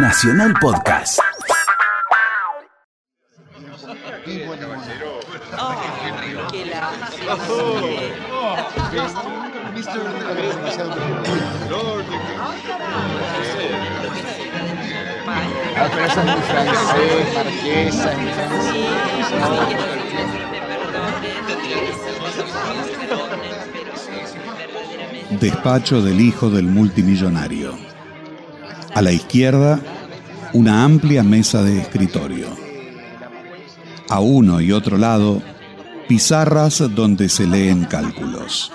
Nacional Podcast. Despacho del hijo del multimillonario. A la izquierda, una amplia mesa de escritorio. A uno y otro lado, pizarras donde se leen cálculos.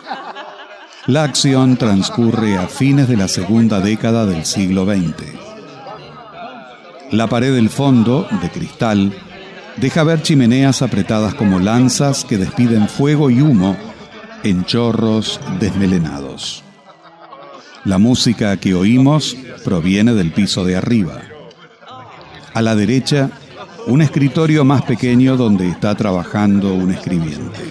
La acción transcurre a fines de la segunda década del siglo XX. La pared del fondo, de cristal, deja ver chimeneas apretadas como lanzas que despiden fuego y humo en chorros desmelenados. La música que oímos proviene del piso de arriba. A la derecha, un escritorio más pequeño donde está trabajando un escribiente.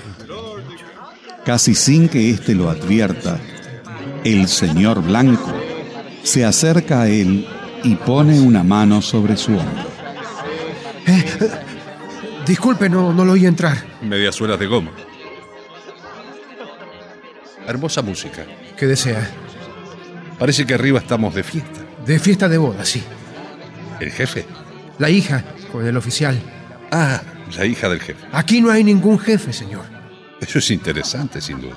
Casi sin que éste lo advierta, el señor Blanco se acerca a él y pone una mano sobre su hombro. Eh, eh, disculpe, no, no lo oí entrar. Medias suelas de goma. Hermosa música. ¿Qué desea? Parece que arriba estamos de fiesta. De fiesta de boda, sí. ¿El jefe? La hija, con el oficial. Ah, la hija del jefe. Aquí no hay ningún jefe, señor. Eso es interesante, sin duda.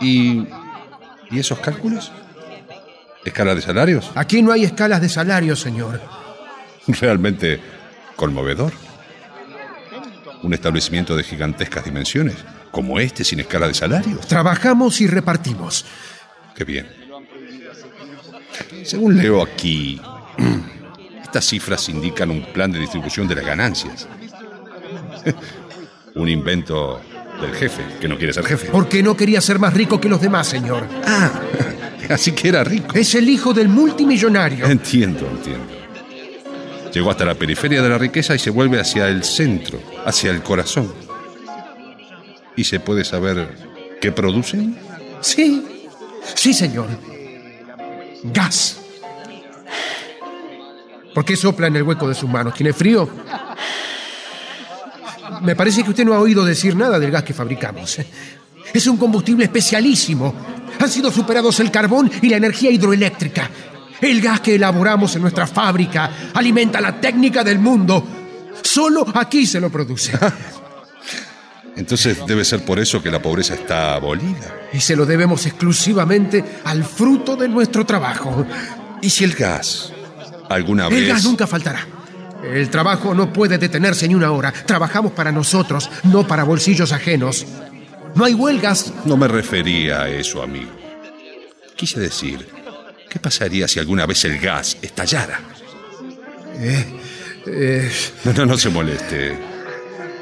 ¿Y, ¿y esos cálculos? ¿Escala de salarios? Aquí no hay escalas de salario, señor. Realmente conmovedor. Un establecimiento de gigantescas dimensiones, como este, sin escala de salarios. Trabajamos y repartimos. Qué bien. Según leo aquí, estas cifras indican un plan de distribución de las ganancias. un invento del jefe, que no quiere ser jefe. Porque no quería ser más rico que los demás, señor. Ah, así que era rico. Es el hijo del multimillonario. Entiendo, entiendo. Llegó hasta la periferia de la riqueza y se vuelve hacia el centro, hacia el corazón. ¿Y se puede saber qué producen? Sí, sí, señor. Gas. ¿Por qué sopla en el hueco de sus manos? ¿Tiene frío? Me parece que usted no ha oído decir nada del gas que fabricamos. Es un combustible especialísimo. Han sido superados el carbón y la energía hidroeléctrica. El gas que elaboramos en nuestra fábrica alimenta la técnica del mundo. Solo aquí se lo produce. Entonces debe ser por eso que la pobreza está abolida. Y se lo debemos exclusivamente al fruto de nuestro trabajo. ¿Y si el gas alguna vez... El gas nunca faltará. El trabajo no puede detenerse ni una hora. Trabajamos para nosotros, no para bolsillos ajenos. No hay huelgas. No me refería a eso, amigo. Quise decir, ¿qué pasaría si alguna vez el gas estallara? Eh, eh, No, no, no se moleste.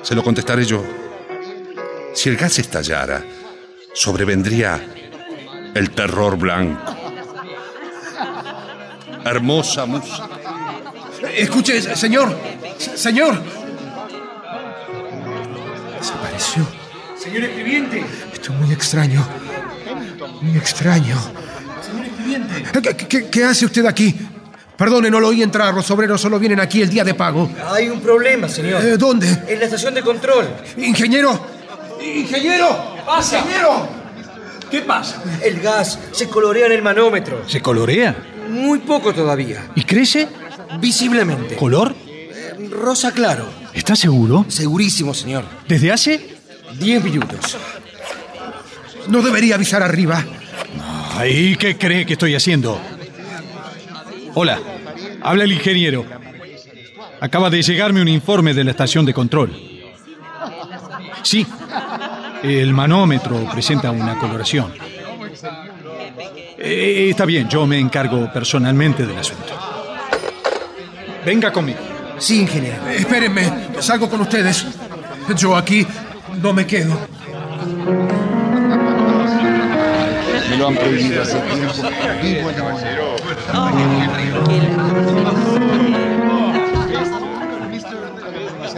Se lo contestaré yo. Si el gas estallara, sobrevendría el terror blanco. Hermosa música. escuche, señor. Señor. Desapareció. Señor escribiente. Esto es muy extraño. Muy extraño. Señor escribiente. ¿Qué, qué- qué hace usted aquí? Perdone, no lo oí entrar. Los obreros solo vienen aquí el día de pago. Hay un problema, señor. Eh, ¿Dónde? En la estación de control. Ingeniero. Ingeniero. pasa? Ingeniero. ¿Qué pasa? El gas se colorea en el manómetro. ¿Se colorea? Muy poco todavía. ¿Y crece? Visiblemente. ¿Color? Rosa claro. ¿Estás seguro? Segurísimo, señor. ¿Desde hace? Diez minutos. No debería avisar arriba. Ay, ¿qué cree que estoy haciendo? Hola, habla el ingeniero. Acaba de llegarme un informe de la estación de control. Sí, el manómetro presenta una coloración. Eh, está bien, yo me encargo personalmente del asunto. Venga conmigo. Sí, ingeniero. Espérenme. Salgo con ustedes. Yo aquí no me quedo. Me lo han prohibido hace tiempo. Vivo en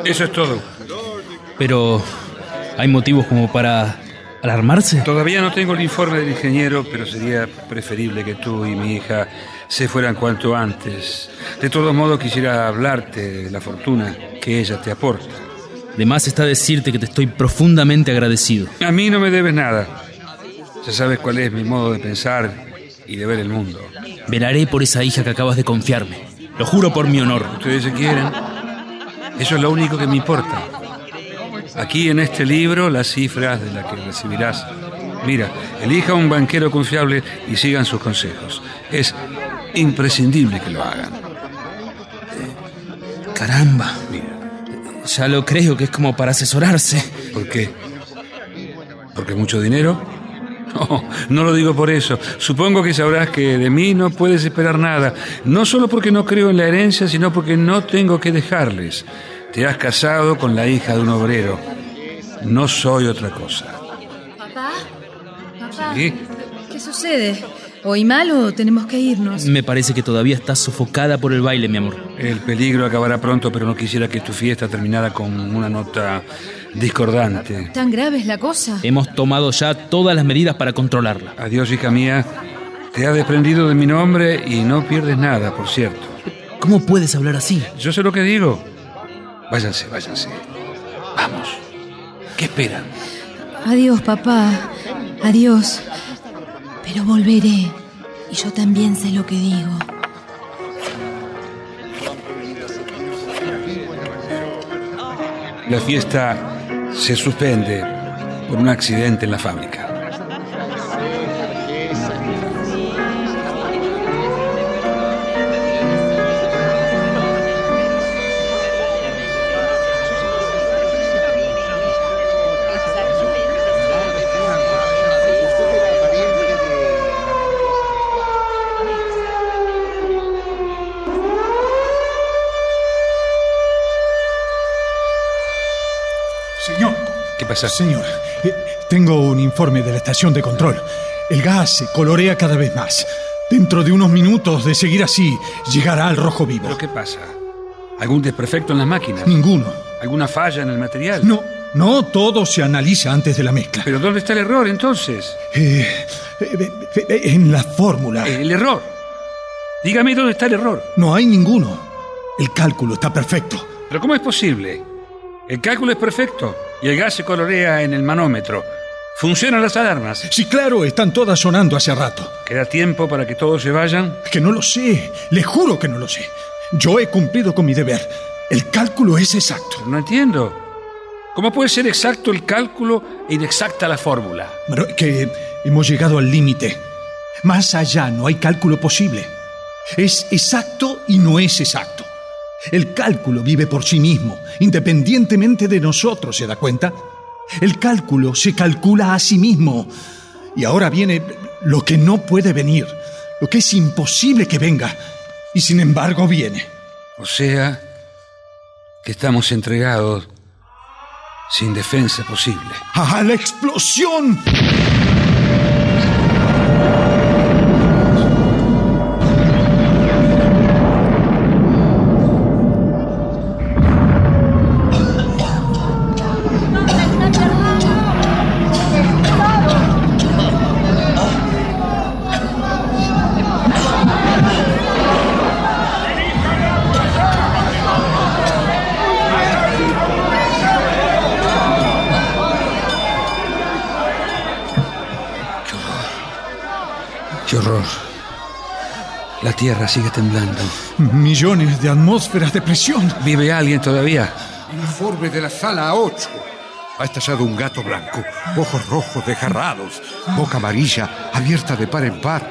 Eso es todo. Pero hay motivos como para ¿Alarmarse? Todavía no tengo el informe del ingeniero, pero sería preferible que tú y mi hija se fueran cuanto antes. De todos modos, quisiera hablarte de la fortuna que ella te aporta. De más está decirte que te estoy profundamente agradecido. A mí no me debes nada. Ya sabes cuál es mi modo de pensar y de ver el mundo. Velaré por esa hija que acabas de confiarme. Lo juro por mi honor. Ustedes se quieren. Eso es lo único que me importa. Aquí en este libro las cifras de las que recibirás. Mira, elija un banquero confiable y sigan sus consejos. Es imprescindible que lo hagan. Caramba. Ya lo creo que es como para asesorarse. ¿Por qué? ¿Porque mucho dinero? No, no lo digo por eso. Supongo que sabrás que de mí no puedes esperar nada. No solo porque no creo en la herencia, sino porque no tengo que dejarles. Te has casado con la hija de un obrero. No soy otra cosa. ¿Papá? ¿Papá? ¿Sí? ¿Qué sucede? ¿Hoy mal o tenemos que irnos? Me parece que todavía estás sofocada por el baile, mi amor. El peligro acabará pronto, pero no quisiera que tu fiesta terminara con una nota discordante. ¿Tan grave es la cosa? Hemos tomado ya todas las medidas para controlarla. Adiós, hija mía. Te has desprendido de mi nombre y no pierdes nada, por cierto. ¿Cómo puedes hablar así? Yo sé lo que digo. Váyanse, váyanse. Vamos. ¿Qué esperan? Adiós, papá. Adiós. Pero volveré. Y yo también sé lo que digo. La fiesta se suspende por un accidente en la fábrica. Señor, eh, tengo un informe de la estación de control. El gas se colorea cada vez más. Dentro de unos minutos de seguir así, llegará al rojo vivo. ¿Pero qué pasa? ¿Algún desperfecto en las máquinas? Ninguno. ¿Alguna falla en el material? No, no, todo se analiza antes de la mezcla. ¿Pero dónde está el error entonces? Eh, eh, en la fórmula. El error. Dígame dónde está el error. No hay ninguno. El cálculo está perfecto. ¿Pero cómo es posible? El cálculo es perfecto y el gas se colorea en el manómetro. ¿Funcionan las alarmas? Sí, claro, están todas sonando hace rato. ¿Queda tiempo para que todos se vayan? Que no lo sé. Le juro que no lo sé. Yo he cumplido con mi deber. El cálculo es exacto. No entiendo. ¿Cómo puede ser exacto el cálculo e inexacta la fórmula? Pero que hemos llegado al límite. Más allá no hay cálculo posible. Es exacto y no es exacto. El cálculo vive por sí mismo, independientemente de nosotros, ¿se da cuenta? El cálculo se calcula a sí mismo. Y ahora viene lo que no puede venir, lo que es imposible que venga, y sin embargo viene. O sea, que estamos entregados sin defensa posible. ¡A la explosión! La Tierra sigue temblando. Millones de atmósferas de presión. ¿Vive alguien todavía? Informe de la sala 8. Ha estallado un gato blanco, ojos rojos desgarrados, boca amarilla abierta de par en par,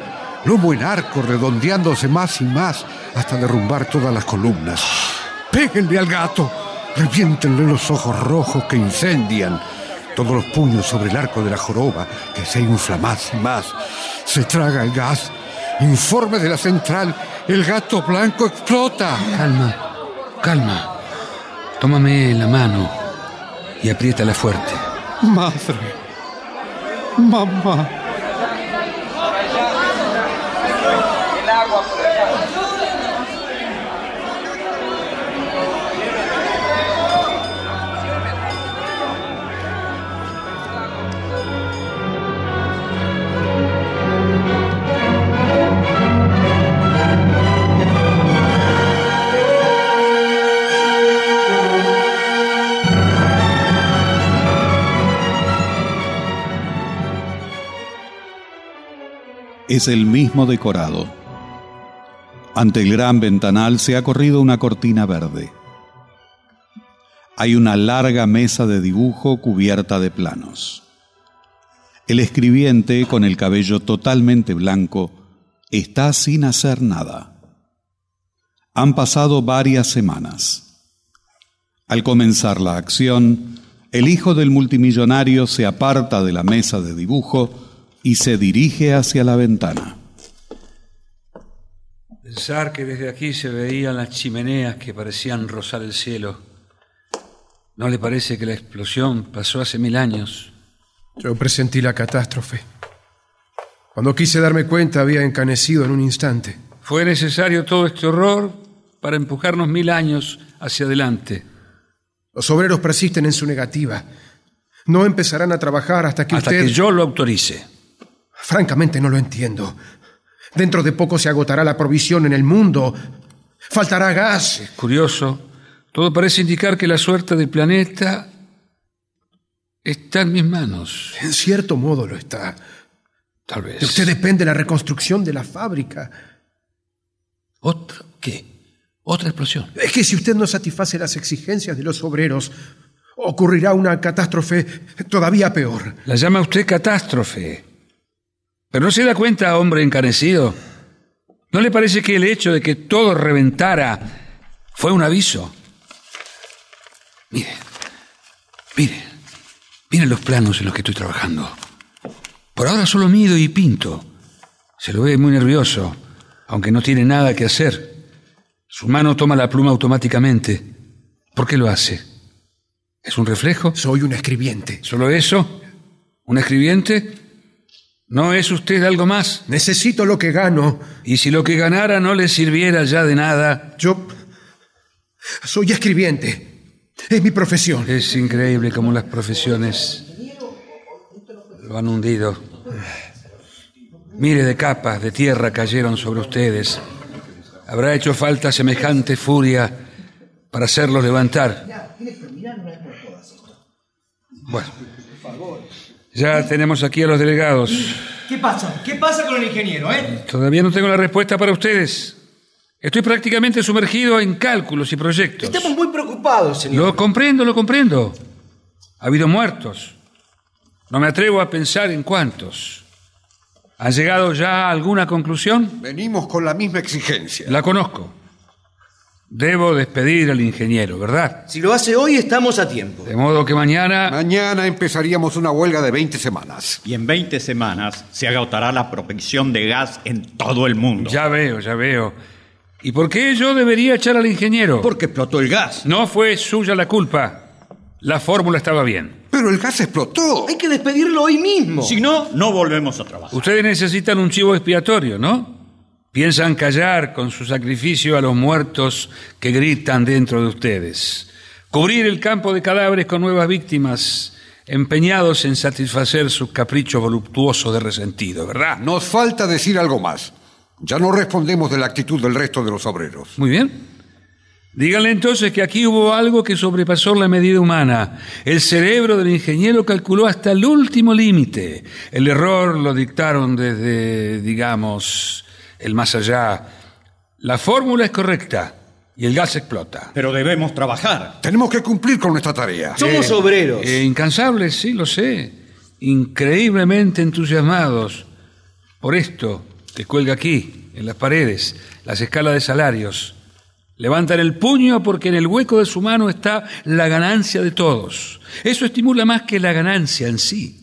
lomo en arco redondeándose más y más hasta derrumbar todas las columnas. ¡Péguenle al gato! Reviéntenle los ojos rojos que incendian. Todos los puños sobre el arco de la joroba que se infla más y más. Se traga el gas. Informe de la central. El gato blanco explota. Calma, calma. Tómame la mano y apriétala fuerte. Madre. Mamá. Es el mismo decorado. Ante el gran ventanal se ha corrido una cortina verde. Hay una larga mesa de dibujo cubierta de planos. El escribiente, con el cabello totalmente blanco, está sin hacer nada. Han pasado varias semanas. Al comenzar la acción, el hijo del multimillonario se aparta de la mesa de dibujo y se dirige hacia la ventana. Pensar que desde aquí se veían las chimeneas que parecían rozar el cielo. ¿No le parece que la explosión pasó hace mil años? Yo presentí la catástrofe. Cuando quise darme cuenta había encanecido en un instante. Fue necesario todo este horror para empujarnos mil años hacia adelante. Los obreros persisten en su negativa. No empezarán a trabajar hasta que Hasta usted... que yo lo autorice. Francamente no lo entiendo. Dentro de poco se agotará la provisión en el mundo. Faltará gas. Es curioso. Todo parece indicar que la suerte del planeta está en mis manos. En cierto modo lo está. Tal vez. De usted depende la reconstrucción de la fábrica. ¿Otra qué? ¿Otra explosión? Es que si usted no satisface las exigencias de los obreros, ocurrirá una catástrofe todavía peor. La llama usted catástrofe. Pero no se da cuenta, hombre encanecido. ¿No le parece que el hecho de que todo reventara fue un aviso? Mire, mire, miren los planos en los que estoy trabajando. Por ahora solo mido y pinto. Se lo ve muy nervioso, aunque no tiene nada que hacer. Su mano toma la pluma automáticamente. ¿Por qué lo hace? ¿Es un reflejo? Soy un escribiente. ¿Solo eso? ¿Un escribiente? ¿No es usted algo más? Necesito lo que gano. Y si lo que ganara no le sirviera ya de nada. Yo soy escribiente. Es mi profesión. Es increíble cómo las profesiones lo han hundido. Mire de capas de tierra cayeron sobre ustedes. Habrá hecho falta semejante furia para hacerlos levantar. Bueno, ya tenemos aquí a los delegados. ¿Qué pasa? ¿Qué pasa con el ingeniero, eh? Todavía no tengo la respuesta para ustedes. Estoy prácticamente sumergido en cálculos y proyectos. Estamos muy preocupados, señor. Lo comprendo, lo comprendo. Ha habido muertos. No me atrevo a pensar en cuántos. ¿Han llegado ya a alguna conclusión? Venimos con la misma exigencia. La conozco. Debo despedir al ingeniero, ¿verdad? Si lo hace hoy, estamos a tiempo. De modo que mañana... Mañana empezaríamos una huelga de 20 semanas. Y en 20 semanas se agotará la provisión de gas en todo el mundo. Ya veo, ya veo. ¿Y por qué yo debería echar al ingeniero? Porque explotó el gas. No fue suya la culpa. La fórmula estaba bien. Pero el gas explotó. Hay que despedirlo hoy mismo. Si no, no volvemos a trabajar. Ustedes necesitan un chivo expiatorio, ¿no? Piensan callar con su sacrificio a los muertos que gritan dentro de ustedes. Cubrir el campo de cadáveres con nuevas víctimas, empeñados en satisfacer sus caprichos voluptuosos de resentido, ¿verdad? Nos falta decir algo más. Ya no respondemos de la actitud del resto de los obreros. Muy bien. Díganle entonces que aquí hubo algo que sobrepasó la medida humana. El cerebro del ingeniero calculó hasta el último límite. El error lo dictaron desde, digamos, el más allá. La fórmula es correcta y el gas explota. Pero debemos trabajar. Tenemos que cumplir con nuestra tarea. Somos obreros. Eh, incansables, sí, lo sé. Increíblemente entusiasmados por esto que cuelga aquí, en las paredes, las escalas de salarios. Levantan el puño porque en el hueco de su mano está la ganancia de todos. Eso estimula más que la ganancia en sí.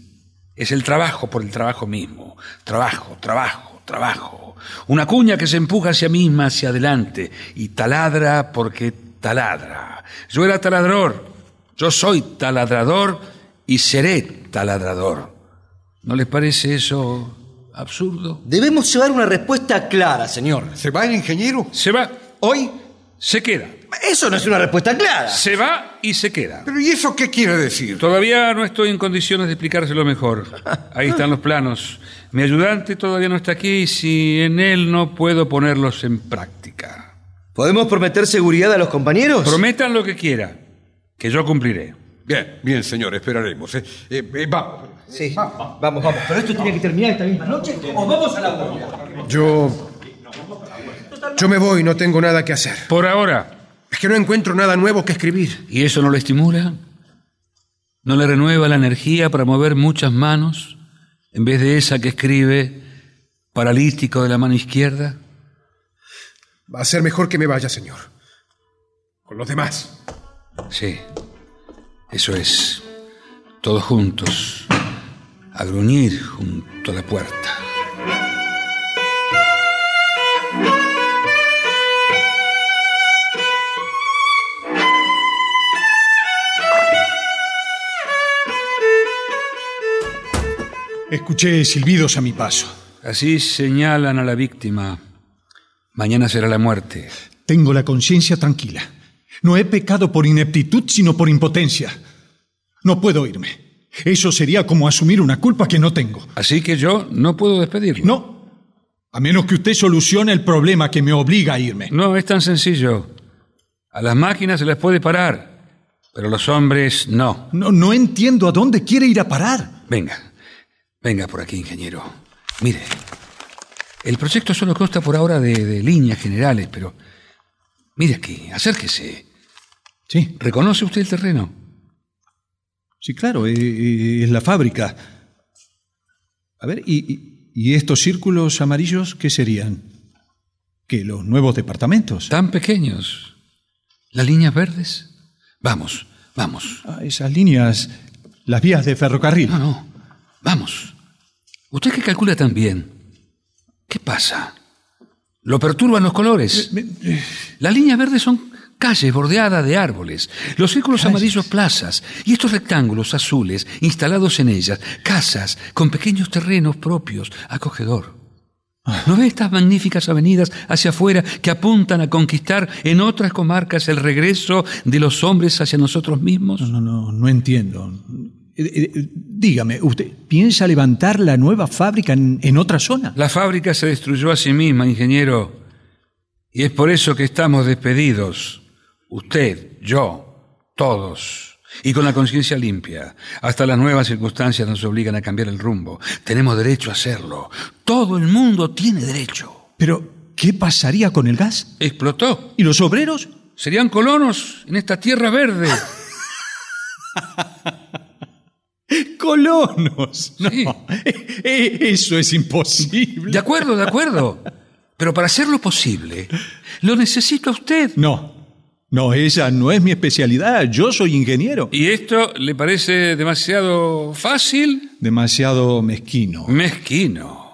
Es el trabajo por el trabajo mismo. Trabajo, trabajo, trabajo. Una cuña que se empuja hacia misma, hacia adelante, y taladra porque taladra. Yo era taladrador, yo soy taladrador y seré taladrador. ¿No les parece eso absurdo? Debemos llevar una respuesta clara, señor. ¿Se va el ingeniero? Se va, Hoy, se queda. eso no es una respuesta clara. Se va y se queda. ¿Pero y eso qué quiere decir? Todavía no estoy en condiciones de explicárselo mejor. Ahí están los planos. Mi ayudante todavía no está aquí y si en él no puedo ponerlos en práctica. ¿Podemos prometer seguridad a los compañeros? Prometan lo que quiera, que yo cumpliré. Bien, bien, señor, esperaremos. ¿eh? Eh, eh, vamos. Sí, vamos, vamos. Pero esto tiene que terminar esta misma noche o vamos a la guardia. Yo. Yo me voy, no tengo nada que hacer. Por ahora. Es que no encuentro nada nuevo que escribir. ¿Y eso no lo estimula? ¿No le renueva la energía para mover muchas manos en vez de esa que escribe paralítico de la mano izquierda? Va a ser mejor que me vaya, señor. Con los demás. Sí, eso es. Todos juntos, a gruñir junto a la puerta. Escuché silbidos a mi paso. Así señalan a la víctima. Mañana será la muerte. Tengo la conciencia tranquila. No he pecado por ineptitud, sino por impotencia. No puedo irme. Eso sería como asumir una culpa que no tengo. Así que yo no puedo despedirlo. No. A menos que usted solucione el problema que me obliga a irme. No, es tan sencillo. A las máquinas se les puede parar, pero a los hombres no. No, no entiendo a dónde quiere ir a parar. Venga, venga por aquí, ingeniero. Mire, el proyecto solo consta por ahora de, de líneas generales, pero mire aquí, acérquese. Sí. ¿Reconoce usted el terreno? Sí, claro, es la fábrica. A ver, ¿y, y- y estos círculos amarillos qué serían? ¿Que los nuevos departamentos? Tan pequeños. ¿Las líneas verdes? Vamos, vamos. Ah, esas líneas, las vías de ferrocarril. No, no. Vamos. Usted que calcula tan bien. ¿Qué pasa? Lo perturban los colores. Las líneas verdes son calles bordeadas de árboles, los círculos amarillos plazas y estos rectángulos azules instalados en ellas, casas con pequeños terrenos propios, acogedor. ¿No ve estas magníficas avenidas hacia afuera que apuntan a conquistar en otras comarcas el regreso de los hombres hacia nosotros mismos? No, no, no, no entiendo. Eh, eh, dígame, ¿usted piensa levantar la nueva fábrica en, en otra zona? La fábrica se destruyó a sí misma, ingeniero. Y es por eso que estamos despedidos. Usted, yo, todos. Y con la conciencia limpia. Hasta las nuevas circunstancias nos obligan a cambiar el rumbo. Tenemos derecho a hacerlo. Todo el mundo tiene derecho. Pero, ¿qué pasaría con el gas? Explotó. ¿Y los obreros? Serían colonos en esta tierra verde. ¡Colonos! No, eh, eso es imposible. De acuerdo, de acuerdo. Pero para hacerlo posible, lo necesito a usted. No, no, esa no es mi especialidad. Yo soy ingeniero. ¿Y esto le parece demasiado fácil? Demasiado mezquino. Mezquino.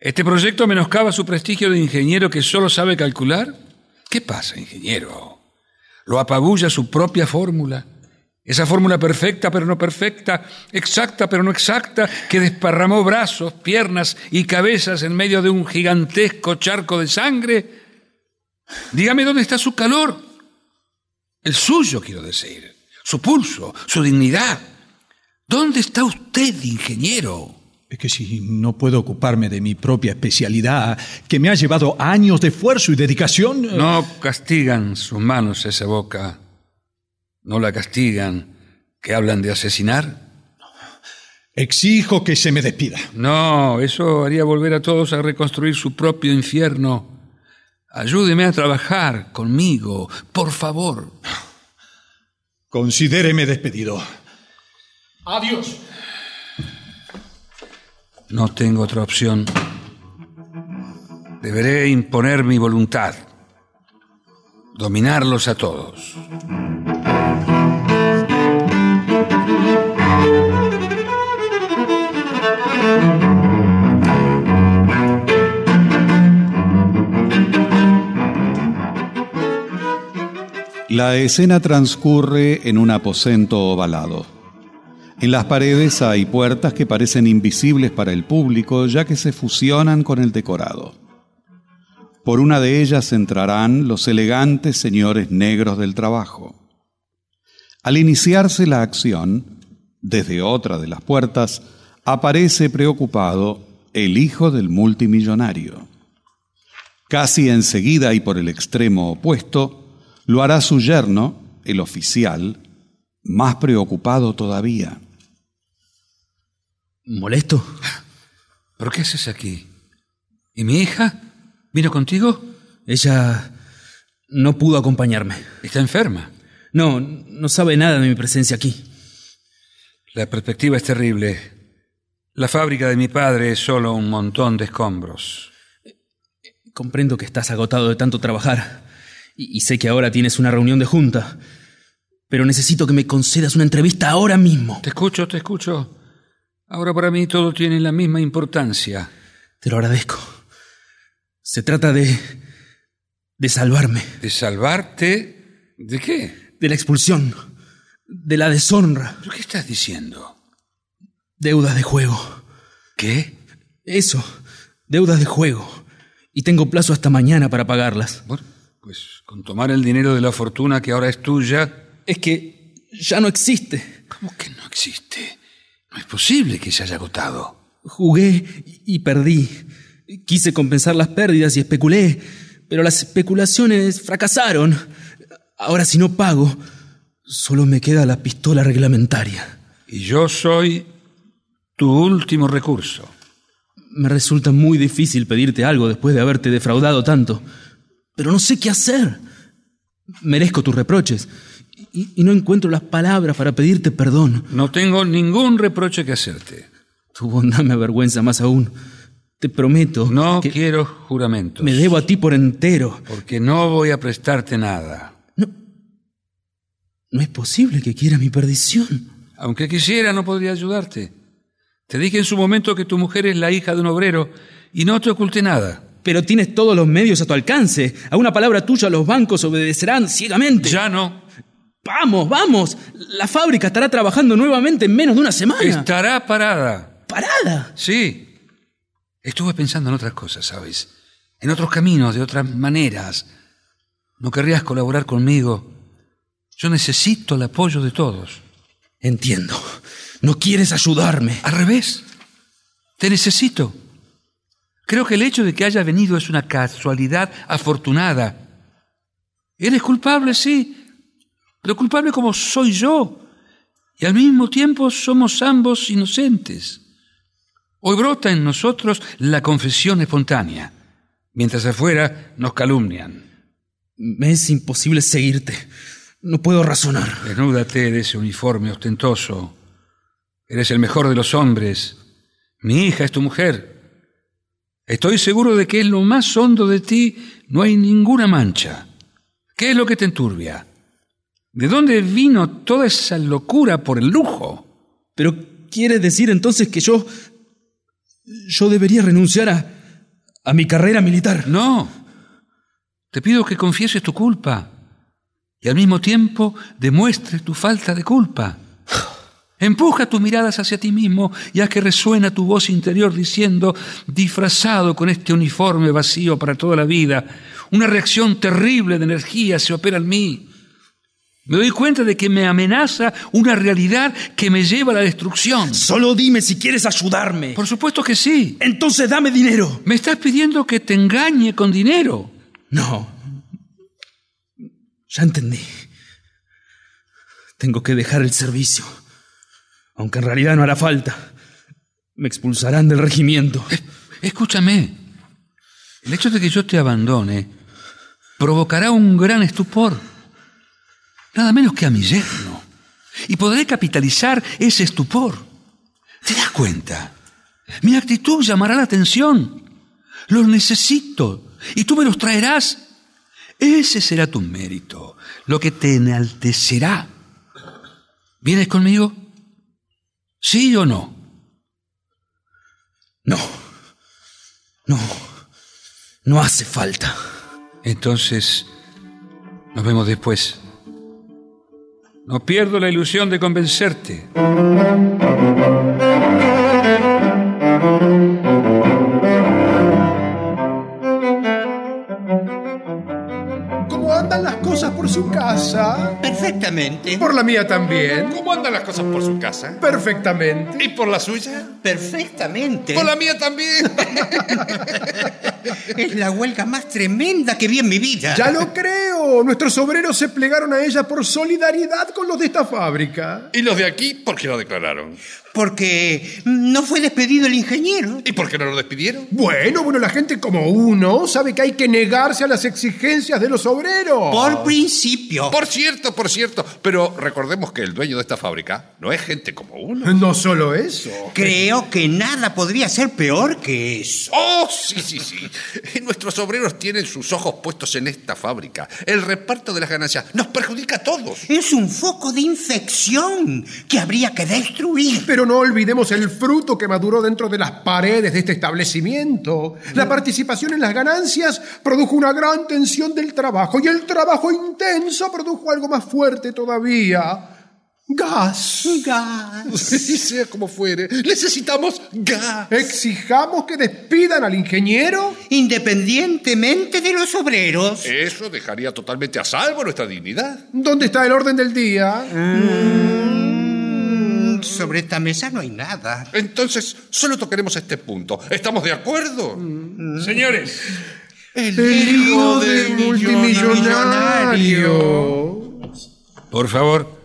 ¿Este proyecto menoscaba su prestigio de ingeniero que solo sabe calcular? ¿Qué pasa, ingeniero? ¿Lo apabulla su propia fórmula? Esa fórmula perfecta pero no perfecta, exacta pero no exacta, que desparramó brazos, piernas y cabezas en medio de un gigantesco charco de sangre. Dígame dónde está su calor. El suyo, quiero decir. Su pulso, su dignidad. ¿Dónde está usted, ingeniero? Es que si no puedo ocuparme de mi propia especialidad, que me ha llevado años de esfuerzo y dedicación. eh, No castigan sus manos esa boca. No la castigan que hablan de asesinar. Exijo que se me despida. No, eso haría volver a todos a reconstruir su propio infierno. Ayúdeme a trabajar conmigo, por favor. Considéreme despedido. Adiós. No tengo otra opción. Deberé imponer mi voluntad. Dominarlos a todos. La escena transcurre en un aposento ovalado. En las paredes hay puertas que parecen invisibles para el público ya que se fusionan con el decorado. Por una de ellas entrarán los elegantes señores negros del trabajo. Al iniciarse la acción, desde otra de las puertas aparece preocupado el hijo del multimillonario. Casi enseguida y por el extremo opuesto, lo hará su yerno, el oficial, más preocupado todavía. ¿Molesto? ¿Pero qué haces aquí? ¿Y mi hija? ¿Vino contigo? Ella no pudo acompañarme. ¿Está enferma? No, no sabe nada de mi presencia aquí. La perspectiva es terrible. La fábrica de mi padre es solo un montón de escombros. Comprendo que estás agotado de tanto trabajar y, y sé que ahora tienes una reunión de junta, pero necesito que me concedas una entrevista ahora mismo. Te escucho, te escucho. Ahora para mí todo tiene la misma importancia. Te lo agradezco. Se trata de... de salvarme. ¿De salvarte? ¿De qué? De la expulsión. De la deshonra. ¿Pero qué estás diciendo? Deudas de juego. ¿Qué? Eso. Deudas de juego. Y tengo plazo hasta mañana para pagarlas. Bueno, pues con tomar el dinero de la fortuna que ahora es tuya... Es que ya no existe. ¿Cómo que no existe? No es posible que se haya agotado. Jugué y perdí. Quise compensar las pérdidas y especulé, pero las especulaciones fracasaron. Ahora si no pago, solo me queda la pistola reglamentaria. Y yo soy tu último recurso. Me resulta muy difícil pedirte algo después de haberte defraudado tanto, pero no sé qué hacer. Merezco tus reproches y, y no encuentro las palabras para pedirte perdón. No tengo ningún reproche que hacerte. Tu bondad me avergüenza más aún. Te prometo. No que quiero juramentos. Me debo a ti por entero. Porque no voy a prestarte nada. No es posible que quiera mi perdición. Aunque quisiera, no podría ayudarte. Te dije en su momento que tu mujer es la hija de un obrero y no te oculté nada. Pero tienes todos los medios a tu alcance. A una palabra tuya los bancos obedecerán ciegamente. Ya no. Vamos, vamos. La fábrica estará trabajando nuevamente en menos de una semana. Estará parada. ¿Parada? Sí. Estuve pensando en otras cosas, ¿sabes? En otros caminos, de otras maneras. ¿No querrías colaborar conmigo? Yo necesito el apoyo de todos. Entiendo. No quieres ayudarme. Al revés. Te necesito. Creo que el hecho de que haya venido es una casualidad afortunada. Eres culpable, sí, pero culpable como soy yo. Y al mismo tiempo somos ambos inocentes. Hoy brota en nosotros la confesión espontánea, mientras afuera nos calumnian. Me es imposible seguirte. No puedo razonar. Desnúdate de ese uniforme ostentoso. Eres el mejor de los hombres. Mi hija es tu mujer. Estoy seguro de que en lo más hondo de ti no hay ninguna mancha. ¿Qué es lo que te enturbia? ¿De dónde vino toda esa locura por el lujo? Pero quiere decir entonces que yo. yo debería renunciar a. a mi carrera militar. No. Te pido que confieses tu culpa y al mismo tiempo demuestres tu falta de culpa. Empuja tus miradas hacia ti mismo y haz que resuena tu voz interior diciendo, disfrazado con este uniforme vacío para toda la vida, una reacción terrible de energía se opera en mí. Me doy cuenta de que me amenaza una realidad que me lleva a la destrucción. Solo dime si quieres ayudarme. Por supuesto que sí. Entonces dame dinero. Me estás pidiendo que te engañe con dinero. No. Ya entendí. Tengo que dejar el servicio. Aunque en realidad no hará falta. Me expulsarán del regimiento. Es- escúchame. El hecho de que yo te abandone provocará un gran estupor. Nada menos que a mi yerno. Y podré capitalizar ese estupor. ¿Te das cuenta? Mi actitud llamará la atención. Los necesito. Y tú me los traerás. Ese será tu mérito. Lo que te enaltecerá. ¿Vienes conmigo? ¿Sí o no? No. No. No hace falta. Entonces, nos vemos después. No pierdo la ilusión de convencerte. Su casa? Perfectamente. Por la mía también. ¿Cómo andan las cosas por su casa? Perfectamente. ¿Y por la suya? Perfectamente. Por la mía también. Es la huelga más tremenda que vi en mi vida. Ya lo creo. Nuestros obreros se plegaron a ella por solidaridad con los de esta fábrica. ¿Y los de aquí por qué lo declararon? Porque no fue despedido el ingeniero. ¿Y por qué no lo despidieron? Bueno, bueno, la gente como uno sabe que hay que negarse a las exigencias de los obreros. Por principio. Por cierto, por cierto. Pero recordemos que el dueño de esta fábrica no es gente como uno. No solo eso. Creo que nada podría ser peor que eso. ¡Oh, sí, sí, sí! Nuestros obreros tienen sus ojos puestos en esta fábrica. El reparto de las ganancias nos perjudica a todos. Es un foco de infección que habría que destruir. Pero no olvidemos el fruto que maduró dentro de las paredes de este establecimiento. La participación en las ganancias produjo una gran tensión del trabajo y el trabajo intenso produjo algo más fuerte todavía. Gas. Gas. sea como fuere, necesitamos gas. Exijamos que despidan al ingeniero. Independientemente de los obreros. Eso dejaría totalmente a salvo nuestra dignidad. ¿Dónde está el orden del día? Mm, sobre esta mesa no hay nada. Entonces, solo tocaremos este punto. ¿Estamos de acuerdo? Señores, El, hijo del multimillonario. por favor,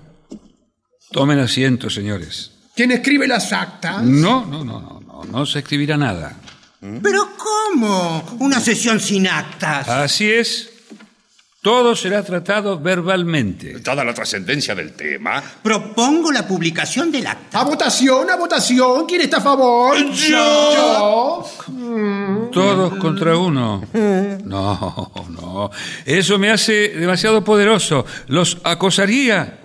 tomen asiento, señores. ¿Quién escribe las actas? No, no, no, no, no, no se escribirá nada. ¿Pero cómo? Una sesión sin actas. Así es. Todo será tratado verbalmente. Dada la trascendencia del tema. Propongo la publicación del acta. A votación, a votación. ¿Quién está a favor? Yo. Todos contra uno. No, no. Eso me hace demasiado poderoso. Los acosaría.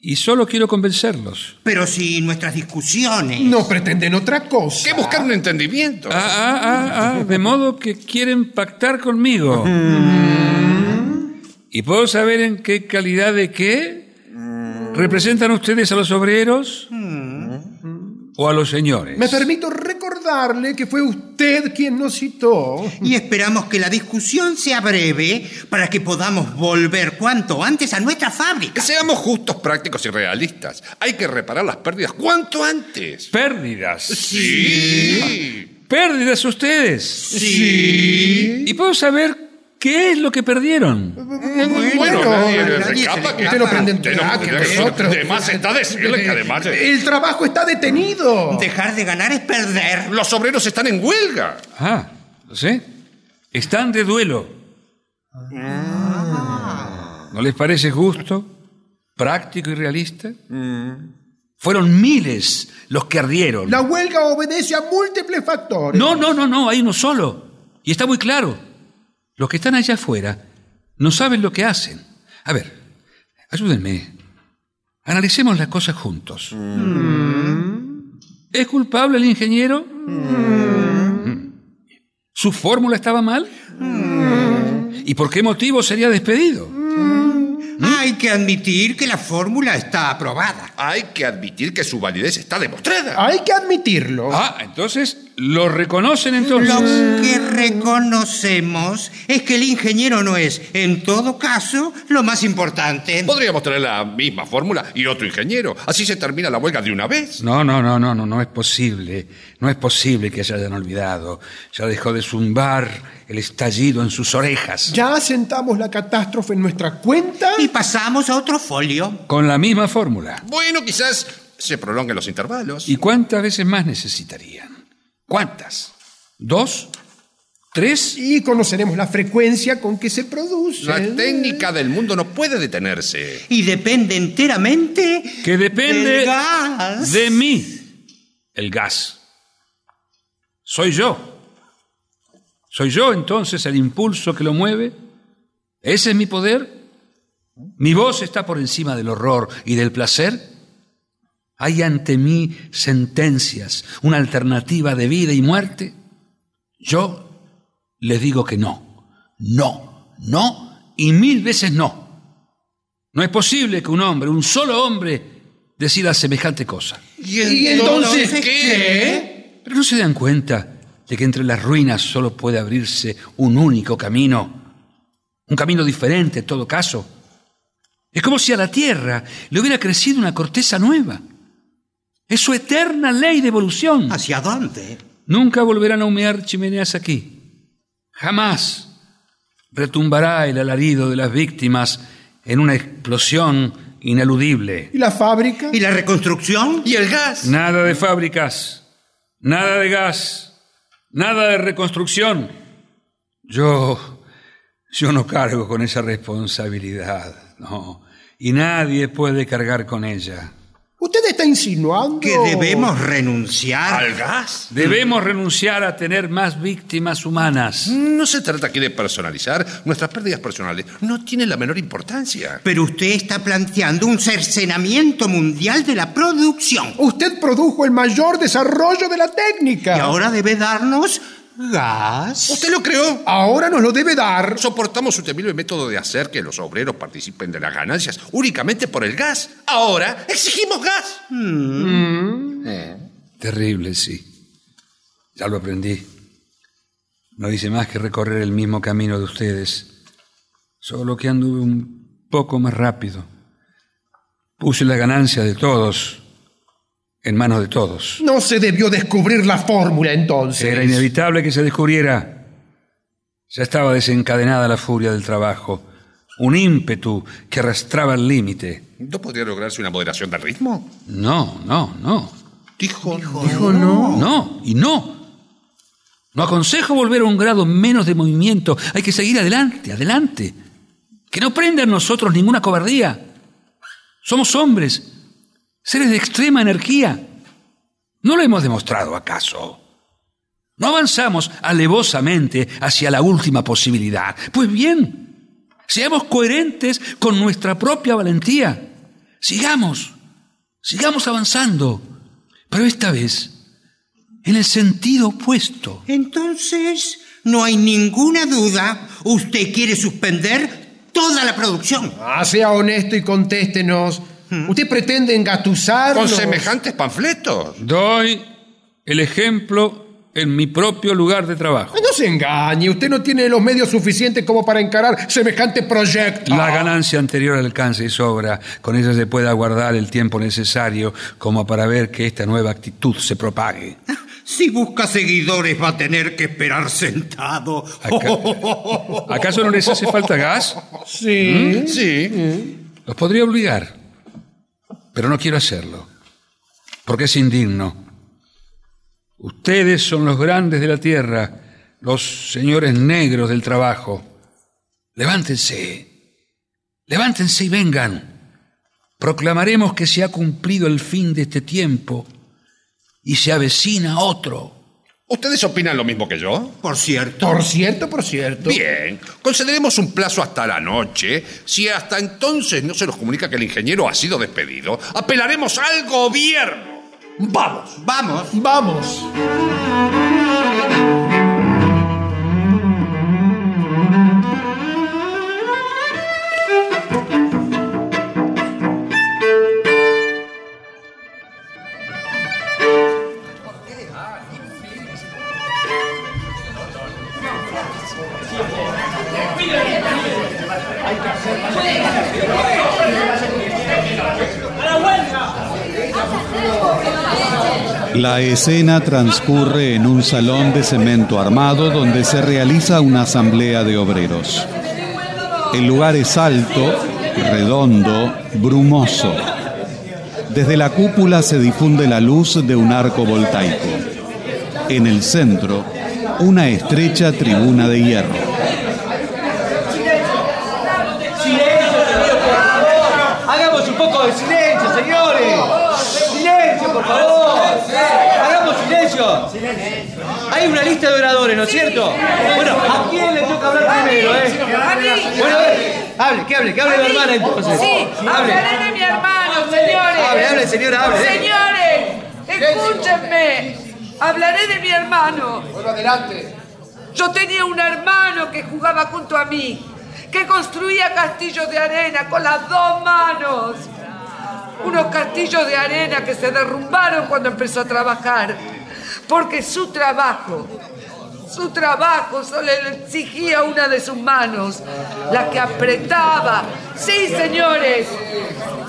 Y solo quiero convencerlos. Pero si nuestras discusiones. No pretenden otra cosa. Que buscar un entendimiento. Ah, ah, ah, ah, de modo que quieren pactar conmigo. ¿Y puedo saber en qué calidad de qué? ¿Representan ustedes a los obreros o a los señores? Me permito recordarle que fue usted quien nos citó. Y esperamos que la discusión sea breve para que podamos volver cuanto antes a nuestra fábrica. Seamos justos, prácticos y realistas. Hay que reparar las pérdidas cuanto antes. Pérdidas. Sí. Pérdidas ustedes. Sí. ¿Y puedo saber qué es lo que perdieron? Bueno, nadie le nadie escapa se que... le Usted no prende en Usted no- track, nosotros. De más está decirle que además... El trabajo está detenido. Dejar de ganar es perder. Los obreros están en huelga. Ah, lo sé. Están de duelo. ¿No les parece justo, práctico y realista? Fueron miles los que ardieron. La huelga obedece a múltiples factores. No, no, no, no, hay uno solo. Y está muy claro. Los que están allá afuera no saben lo que hacen. A ver, ayúdenme. Analicemos las cosas juntos. ¿Es culpable el ingeniero? ¿Su fórmula estaba mal? ¿Y por qué motivo sería despedido? Hay que admitir que la fórmula está aprobada. Hay que admitir que su validez está demostrada. Hay que admitirlo. Ah, entonces lo reconocen entonces. Lo que reconocemos es que el ingeniero no es, en todo caso, lo más importante. Podríamos tener la misma fórmula y otro ingeniero. Así se termina la huelga de una vez. No, no, no, no, no, no es posible. No es posible que se hayan olvidado. Ya dejó de zumbar el estallido en sus orejas. Ya asentamos la catástrofe en nuestra cuenta. Y pasamos a otro folio. Con la misma fórmula. Bueno, quizás se prolonguen los intervalos. ¿Y cuántas veces más necesitarían? ¿Cuántas? ¿Dos? ¿Tres? Y conoceremos la frecuencia con que se produce. La técnica del mundo no puede detenerse. Y depende enteramente Que depende del gas. de mí. El gas. Soy yo. ¿Soy yo entonces el impulso que lo mueve? ¿Ese es mi poder? ¿Mi voz está por encima del horror y del placer? ¿Hay ante mí sentencias, una alternativa de vida y muerte? Yo le digo que no, no, no y mil veces no. No es posible que un hombre, un solo hombre, decida semejante cosa. ¿Y entonces qué? Pero no se dan cuenta de que entre las ruinas solo puede abrirse un único camino. Un camino diferente en todo caso. Es como si a la Tierra le hubiera crecido una corteza nueva. Es su eterna ley de evolución. ¿Hacia dónde? Nunca volverán a humear chimeneas aquí. Jamás retumbará el alarido de las víctimas en una explosión ineludible. ¿Y la fábrica? ¿Y la reconstrucción? ¿Y el gas? Nada de fábricas, nada de gas, nada de reconstrucción. Yo, yo no cargo con esa responsabilidad, no. Y nadie puede cargar con ella. ¿Usted está insinuando que debemos renunciar al gas? Debemos renunciar a tener más víctimas humanas. No se trata aquí de personalizar. Nuestras pérdidas personales no tienen la menor importancia. Pero usted está planteando un cercenamiento mundial de la producción. Usted produjo el mayor desarrollo de la técnica. Y ahora debe darnos gas. ¿Usted lo creó? Ahora nos lo debe dar. Soportamos su temible método de hacer que los obreros participen de las ganancias únicamente por el gas. Ahora exigimos gas. Mm. Terrible, sí. Ya lo aprendí. No hice más que recorrer el mismo camino de ustedes, solo que anduve un poco más rápido. Puse la ganancia de todos en manos de todos. No se debió descubrir la fórmula entonces. Era inevitable que se descubriera. Ya estaba desencadenada la furia del trabajo, un ímpetu que arrastraba el límite. ¿No podría lograrse una moderación del ritmo? No, no, no. Dijo, Dijo no. No, y no. No aconsejo volver a un grado menos de movimiento. Hay que seguir adelante, adelante. Que no prenda en nosotros ninguna cobardía. Somos hombres, seres de extrema energía. ¿No lo hemos demostrado acaso? ¿No avanzamos alevosamente hacia la última posibilidad? Pues bien, seamos coherentes con nuestra propia valentía. Sigamos, sigamos avanzando, pero esta vez en el sentido opuesto. Entonces, no hay ninguna duda. Usted quiere suspender toda la producción. Ah, sea honesto y contéstenos. ¿Usted pretende engatusarnos? Con semejantes panfletos. Doy el ejemplo en mi propio lugar de trabajo. No se engañe, usted no tiene los medios suficientes como para encarar semejante proyecto. La ganancia anterior alcanza y sobra. Con ella se puede aguardar el tiempo necesario como para ver que esta nueva actitud se propague. Si busca seguidores va a tener que esperar sentado. ¿Acaso no les hace falta gas? Sí. Sí. Los podría obligar, pero no quiero hacerlo, porque es indigno. Ustedes son los grandes de la tierra, los señores negros del trabajo. Levántense, levántense y vengan. Proclamaremos que se ha cumplido el fin de este tiempo y se avecina otro. ¿Ustedes opinan lo mismo que yo? Por cierto. Por cierto, por cierto. Bien, concederemos un plazo hasta la noche. Si hasta entonces no se nos comunica que el ingeniero ha sido despedido, apelaremos al gobierno. Vamos. Vamos. Vamos. La escena transcurre en un salón de cemento armado donde se realiza una asamblea de obreros. El lugar es alto, redondo, brumoso. Desde la cúpula se difunde la luz de un arco voltaico. En el centro, una estrecha tribuna de hierro. Hagamos un poco de silencio, señores. Silencio, por favor. Hagamos silencio. Hay una lista de oradores, ¿no es cierto? Bueno, ¿a quién le toca hablar primero, eh? Bueno, a ver, hable, que hable, que hable la hermana entonces. Sí, hable. hablaré de mi hermano, señores. Hable, hable, señora, hable. Señores, escúchenme. Hablaré de mi hermano. Bueno, adelante. Yo tenía un hermano que jugaba junto a mí, que construía castillos de arena con las dos manos. Unos castillos de arena que se derrumbaron cuando empezó a trabajar, porque su trabajo Su trabajo solo le exigía una de sus manos, la que apretaba. Sí, señores,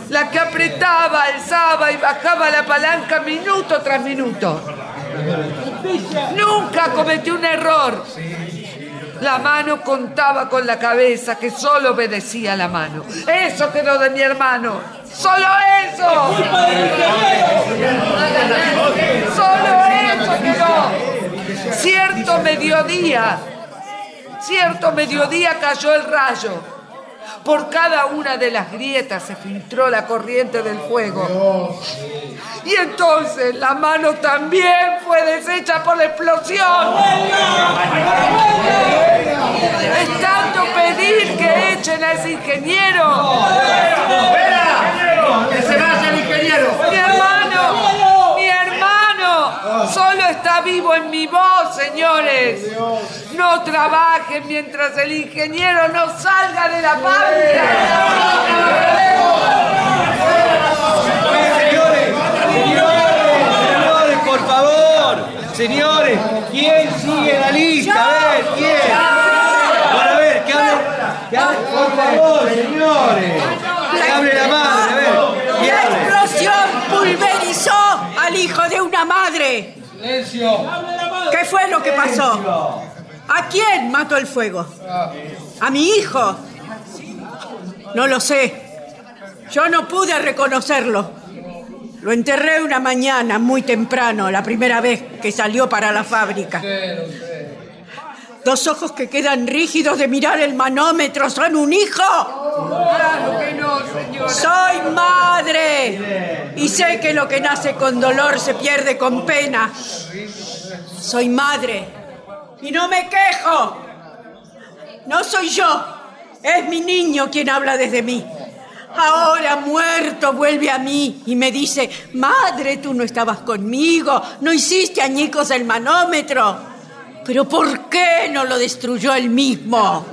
la que apretaba, alzaba y bajaba la palanca minuto tras minuto. Nunca cometió un error. La mano contaba con la cabeza, que solo obedecía la mano. Eso quedó de mi hermano. ¡Solo eso! ¡Solo eso quedó! Cierto mediodía, cierto mediodía cayó el rayo. Por cada una de las grietas se filtró la corriente del fuego. Y entonces la mano también fue deshecha por la explosión. Es tanto pedir que echen a ese ingeniero. ¡Que se vaya el ingeniero! Mi hermano, mi hermano, solo está vivo en mi voz, señores. No trabajen mientras el ingeniero no salga de la Señores, señores, señores, por favor. Señores, ¿quién sigue la lista? A ver, ¿quién? Bueno, a ver, que hable, que hable, por favor, señores. La madre, a ver. ¿quién La explosión pulverizó al hijo de una madre. ¿Qué fue lo que pasó? ¿A quién mató el fuego? ¿A mi hijo? No lo sé. Yo no pude reconocerlo. Lo enterré una mañana muy temprano, la primera vez que salió para la fábrica. Dos ojos que quedan rígidos de mirar el manómetro son un hijo. Claro que no, señora. Soy madre y sé que lo que nace con dolor se pierde con pena. Soy madre y no me quejo. No soy yo, es mi niño quien habla desde mí. Ahora muerto vuelve a mí y me dice, madre, tú no estabas conmigo, no hiciste añicos el manómetro. Pero ¿por qué no lo destruyó él mismo?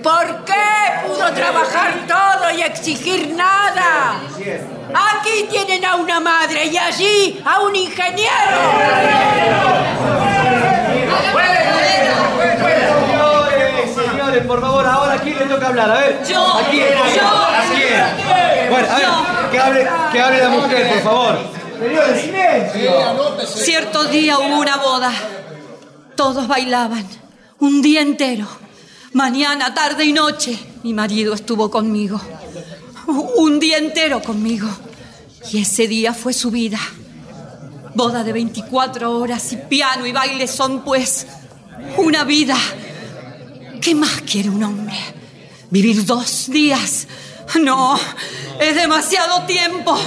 ¿Por qué pudo trabajar todo y exigir nada? Aquí tienen a una madre y allí a un ingeniero. Señores, señores, por favor, ahora ¿a quién le toca hablar? A ver. Yo, ¿A quién? yo, ¿A quién? Bueno, a ver, que hable, que hable la mujer, por favor. Señores, silencio. Cierto día hubo una boda. Todos bailaban. Un día entero. Mañana, tarde y noche. Mi marido estuvo conmigo. Un día entero conmigo. Y ese día fue su vida. Boda de 24 horas y piano y baile son pues una vida. ¿Qué más quiere un hombre? ¿Vivir dos días? No, es demasiado tiempo.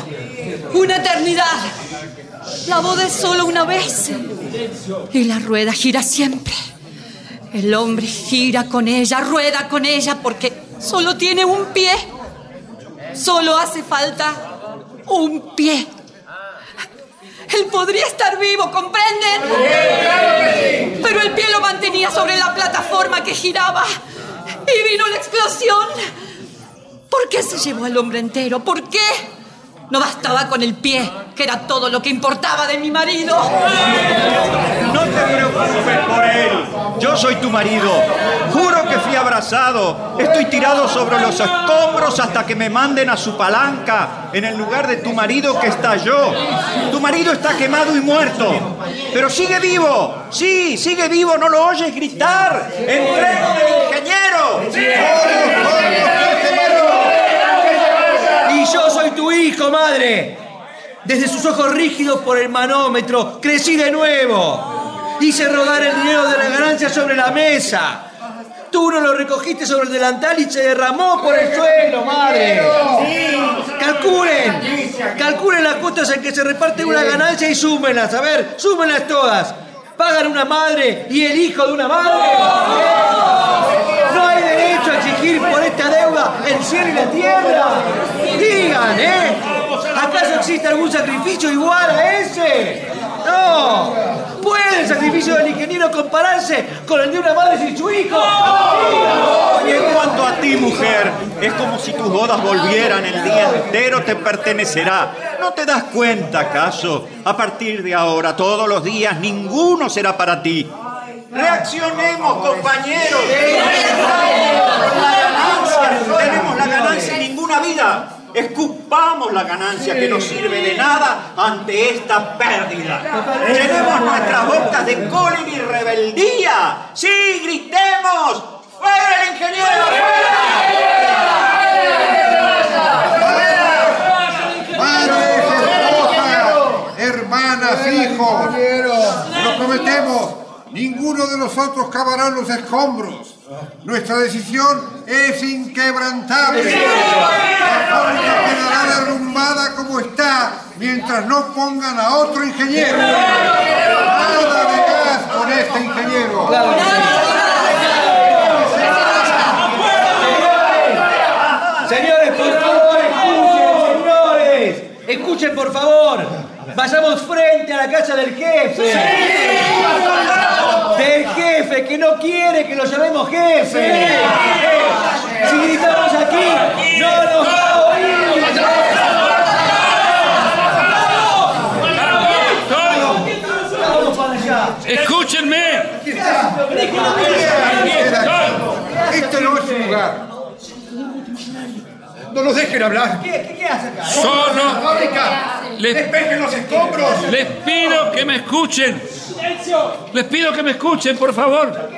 Una eternidad. La boda es solo una vez. Y la rueda gira siempre. El hombre gira con ella, rueda con ella porque solo tiene un pie. Solo hace falta un pie. Él podría estar vivo, ¿comprenden? Pero el pie lo mantenía sobre la plataforma que giraba. Y vino la explosión. ¿Por qué se llevó al hombre entero? ¿Por qué? No bastaba con el pie, que era todo lo que importaba de mi marido. No te preocupes por él. Yo soy tu marido. Juro que fui abrazado. Estoy tirado sobre los escombros hasta que me manden a su palanca en el lugar de tu marido que está yo. Tu marido está quemado y muerto. Pero sigue vivo. Sí, sigue vivo. ¿No lo oyes gritar? ¡Entrego del ingeniero yo soy tu hijo, madre. Desde sus ojos rígidos por el manómetro, crecí de nuevo. Hice rodar el dinero de la ganancia sobre la mesa. Tú no lo recogiste sobre el delantal y se derramó por el suelo, madre. Calculen, calculen las cuotas en que se reparte una ganancia y súmenlas. A ver, súmenlas todas. Pagan una madre y el hijo de una madre. No hay derecho a exigir por esta deuda el cielo y la tierra. Digan, ¿eh? ¿Acaso existe algún sacrificio igual a ese? No. ¿Puede el sacrificio del ingeniero compararse con el de una madre sin su hijo? Y en cuanto a ti, mujer, es como si tus bodas volvieran el día entero te pertenecerá. ¿No te das cuenta, acaso? A partir de ahora, todos los días, ninguno será para ti. Reaccionemos, compañeros. Tenemos la ganancia, tenemos la ganancia y ninguna vida. Escupamos la ganancia que no sirve de nada ante esta pérdida. Tenemos nuestras bocas de cólera y rebeldía. ¡Sí, gritemos! ¡Fuera el ingeniero! Esposas, hermanas, hijos, lo prometemos, ninguno de nosotros cavará los escombros. Nuestra decisión es inquebrantable. La fábrica quedará derrumbada como está mientras no pongan a otro ingeniero. Nada de gas con este ingeniero. Señores, por favor, escuchen, señores. Escuchen, por favor. Vayamos frente a la casa del jefe. Del jefe, que no quiere que lo llamemos jefe. Si gritamos aquí, no nos va a oír. Vamos para allá. ¡Escúchenme! Este no es su lugar. No nos dejen hablar. ¿Qué, qué, qué hace acá? Solo Fábrica, les, despejen los escombros. les pido que me escuchen. Les pido que me escuchen, por favor.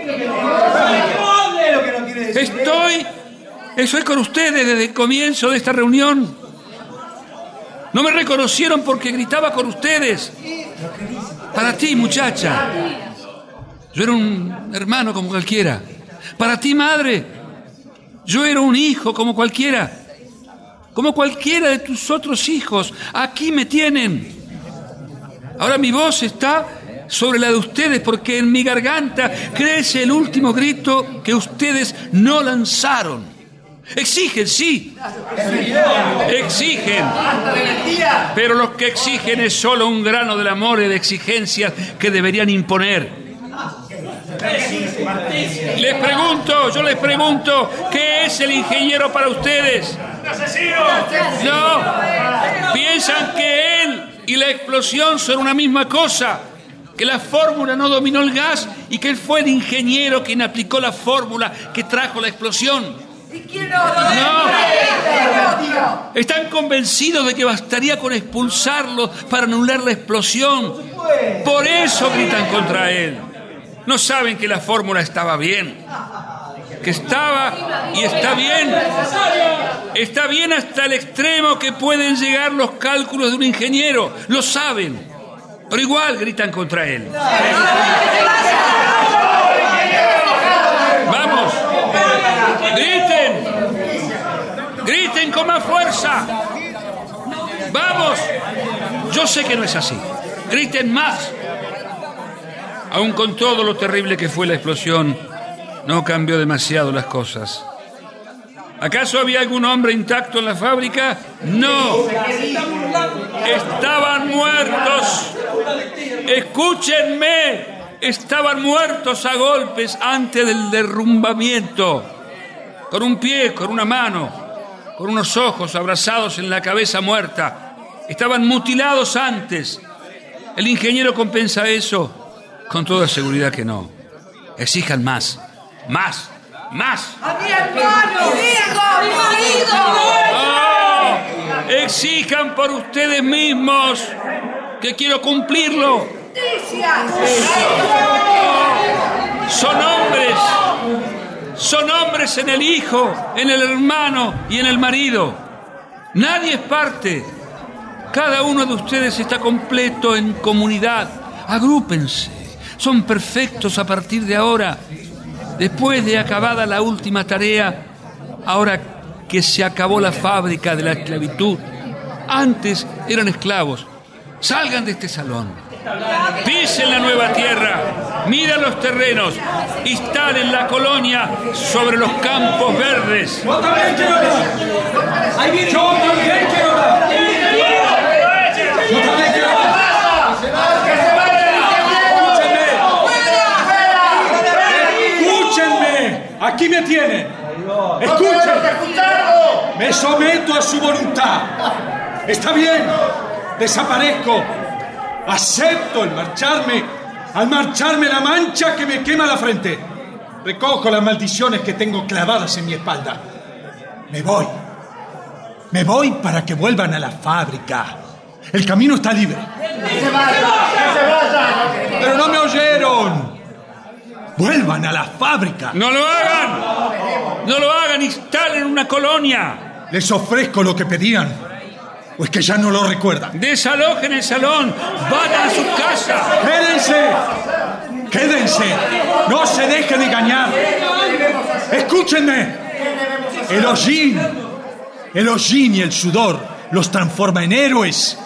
Estoy, estoy con ustedes desde el comienzo de esta reunión. No me reconocieron porque gritaba con ustedes. Para ti, muchacha. Yo era un hermano como cualquiera. Para ti, madre. Yo era un hijo como cualquiera. Como cualquiera de tus otros hijos. Aquí me tienen. Ahora mi voz está sobre la de ustedes porque en mi garganta crece el último grito que ustedes no lanzaron. Exigen, sí. Exigen. Pero lo que exigen es solo un grano del amor y de exigencias que deberían imponer. Les pregunto, yo les pregunto, ¿qué es el ingeniero para ustedes? No, piensan que él y la explosión son una misma cosa, que la fórmula no dominó el gas y que él fue el ingeniero quien aplicó la fórmula que trajo la explosión. ¿Y quién no? No. Están convencidos de que bastaría con expulsarlo para anular la explosión. Por eso gritan contra él. No saben que la fórmula estaba bien. Estaba y está bien. Está bien hasta el extremo que pueden llegar los cálculos de un ingeniero. Lo saben. Pero igual gritan contra él. Vamos. Griten. Griten con más fuerza. Vamos. Yo sé que no es así. Griten más. Aun con todo lo terrible que fue la explosión, no cambió demasiado las cosas. ¿Acaso había algún hombre intacto en la fábrica? No. Estaban muertos. Escúchenme. Estaban muertos a golpes antes del derrumbamiento. Con un pie, con una mano, con unos ojos abrazados en la cabeza muerta. Estaban mutilados antes. ¿El ingeniero compensa eso? Con toda seguridad que no. Exijan más, más, más. ¡A mi hermano! ¡Hijo! ¡Marido! ¡Oh! Exijan por ustedes mismos que quiero cumplirlo. Son hombres, son hombres en el hijo, en el hermano y en el marido. Nadie es parte. Cada uno de ustedes está completo en comunidad. Agrúpense. Son perfectos a partir de ahora. Después de acabada la última tarea, ahora que se acabó la fábrica de la esclavitud, antes eran esclavos. Salgan de este salón. Pisen la nueva tierra, miren los terrenos, instalen la colonia sobre los campos verdes. Aquí me tienen. Escuchen. Me someto a su voluntad. Está bien. Desaparezco. Acepto el marcharme al marcharme la mancha que me quema la frente. Recojo las maldiciones que tengo clavadas en mi espalda. Me voy. Me voy para que vuelvan a la fábrica. El camino está libre. Pero no me oyeron. Vuelvan a la fábrica. ¡No lo hagan! ¡No lo hagan! ¡Instalen una colonia! Les ofrezco lo que pedían. ¿O es que ya no lo recuerdan? Desalojen el salón. Vayan a su casa. ¡Quédense! ¡Quédense! ¡No se dejen engañar! ¡Escúchenme! El hollín, el hollín y el sudor los transforma en héroes.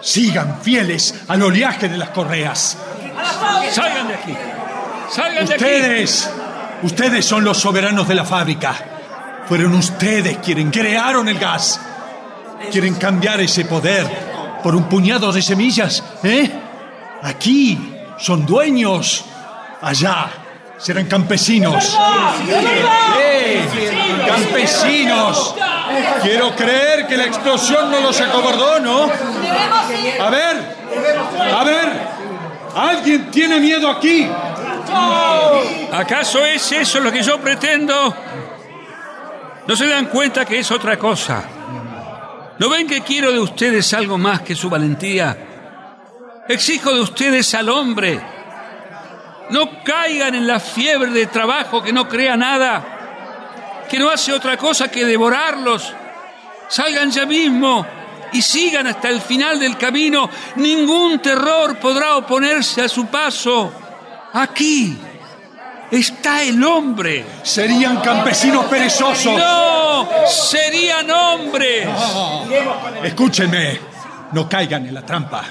Sigan fieles al oleaje de las correas. ¡Salgan de aquí! ¡Salgan de aquí! Ustedes, ustedes son los soberanos de la fábrica. Fueron ustedes quienes crearon el gas. ¿Quieren cambiar ese poder por un puñado de semillas? ¿Eh? Aquí son dueños. Allá serán campesinos. ¡Campesinos! Quiero creer que la explosión no los acobardó, ¿no? A ver, a ver, ¿alguien tiene miedo aquí? ¿Acaso es eso lo que yo pretendo? ¿No se dan cuenta que es otra cosa? ¿No ven que quiero de ustedes algo más que su valentía? Exijo de ustedes al hombre. No caigan en la fiebre de trabajo que no crea nada, que no hace otra cosa que devorarlos. Salgan ya mismo y sigan hasta el final del camino. Ningún terror podrá oponerse a su paso. Aquí está el hombre. Serían campesinos perezosos. No, serían hombres. Escúchenme, no caigan en la trampa.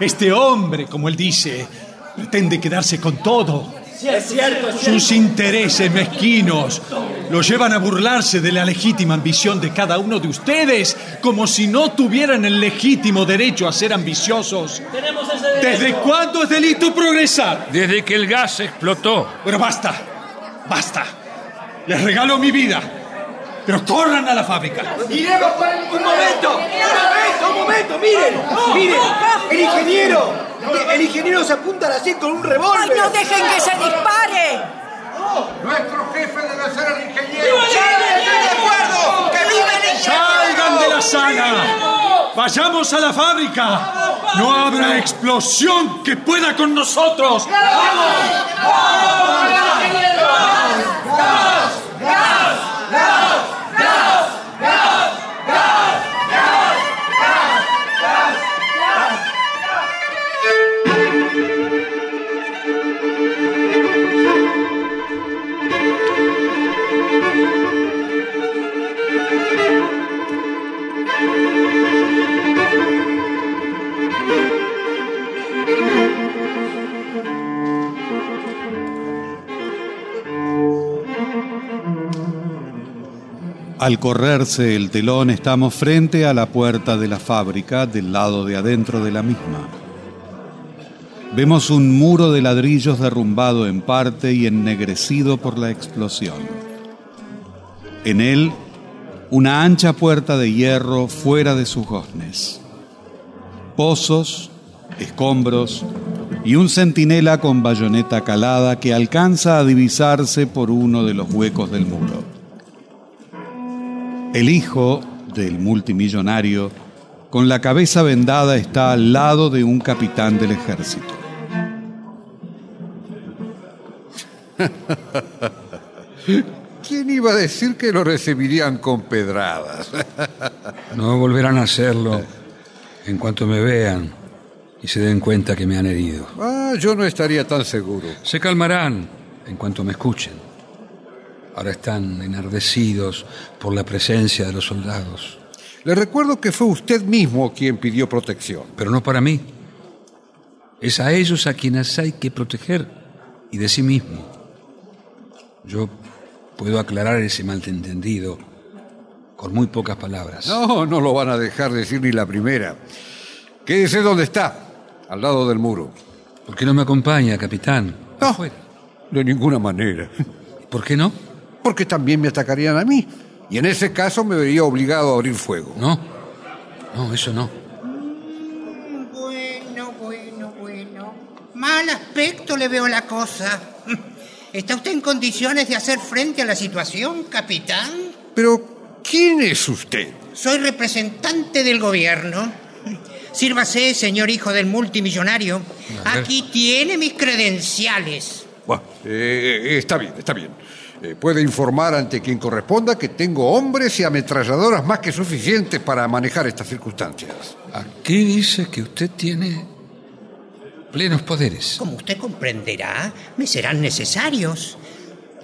Este hombre, como él dice, pretende quedarse con todo. Es cierto, es Sus intereses mezquinos lo llevan a burlarse de la legítima ambición de cada uno de ustedes, como si no tuvieran el legítimo derecho a ser ambiciosos. Tenemos ese derecho. ¿Desde cuándo es delito progresar? Desde que el gas explotó. Pero basta, basta. Les regalo mi vida. Pero corran a la fábrica. Iremos por el- un momento, un momento, un momento, miren, miren, el ingeniero, el ingeniero se apunta a la 100 con un ¡Ay, revólver. no dejen que se dispare! Nuestro jefe debe ser el ingeniero. ¡Estoy de acuerdo! ¡Que viva el ingeniero! ¡Salgan de la sala! ¡Vayamos a la fábrica! ¡No habrá explosión que pueda con nosotros! Al correrse el telón estamos frente a la puerta de la fábrica del lado de adentro de la misma. Vemos un muro de ladrillos derrumbado en parte y ennegrecido por la explosión. En él, una ancha puerta de hierro fuera de sus goznes. Pozos, escombros y un centinela con bayoneta calada que alcanza a divisarse por uno de los huecos del muro. El hijo del multimillonario, con la cabeza vendada, está al lado de un capitán del ejército. ¿Quién iba a decir que lo recibirían con pedradas? No volverán a hacerlo en cuanto me vean y se den cuenta que me han herido. Ah, yo no estaría tan seguro. Se calmarán en cuanto me escuchen. Ahora están enardecidos por la presencia de los soldados. Le recuerdo que fue usted mismo quien pidió protección. Pero no para mí. Es a ellos a quienes hay que proteger y de sí mismo. Yo puedo aclarar ese malentendido con muy pocas palabras. No, no lo van a dejar decir ni la primera. Quédese donde está, al lado del muro. ¿Por qué no me acompaña, capitán? No, de ninguna manera. ¿Por qué no? Porque también me atacarían a mí. Y en ese caso me vería obligado a abrir fuego. No, no, eso no. Bueno, bueno, bueno. Malas clarito le veo la cosa. ¿Está usted en condiciones de hacer frente a la situación, capitán? Pero, ¿quién es usted? Soy representante del gobierno. Sírvase, señor hijo del multimillonario. Aquí tiene mis credenciales. Bueno, eh, está bien, está bien. Eh, puede informar ante quien corresponda que tengo hombres y ametralladoras más que suficientes para manejar estas circunstancias. Aquí dice que usted tiene plenos poderes. Como usted comprenderá, me serán necesarios.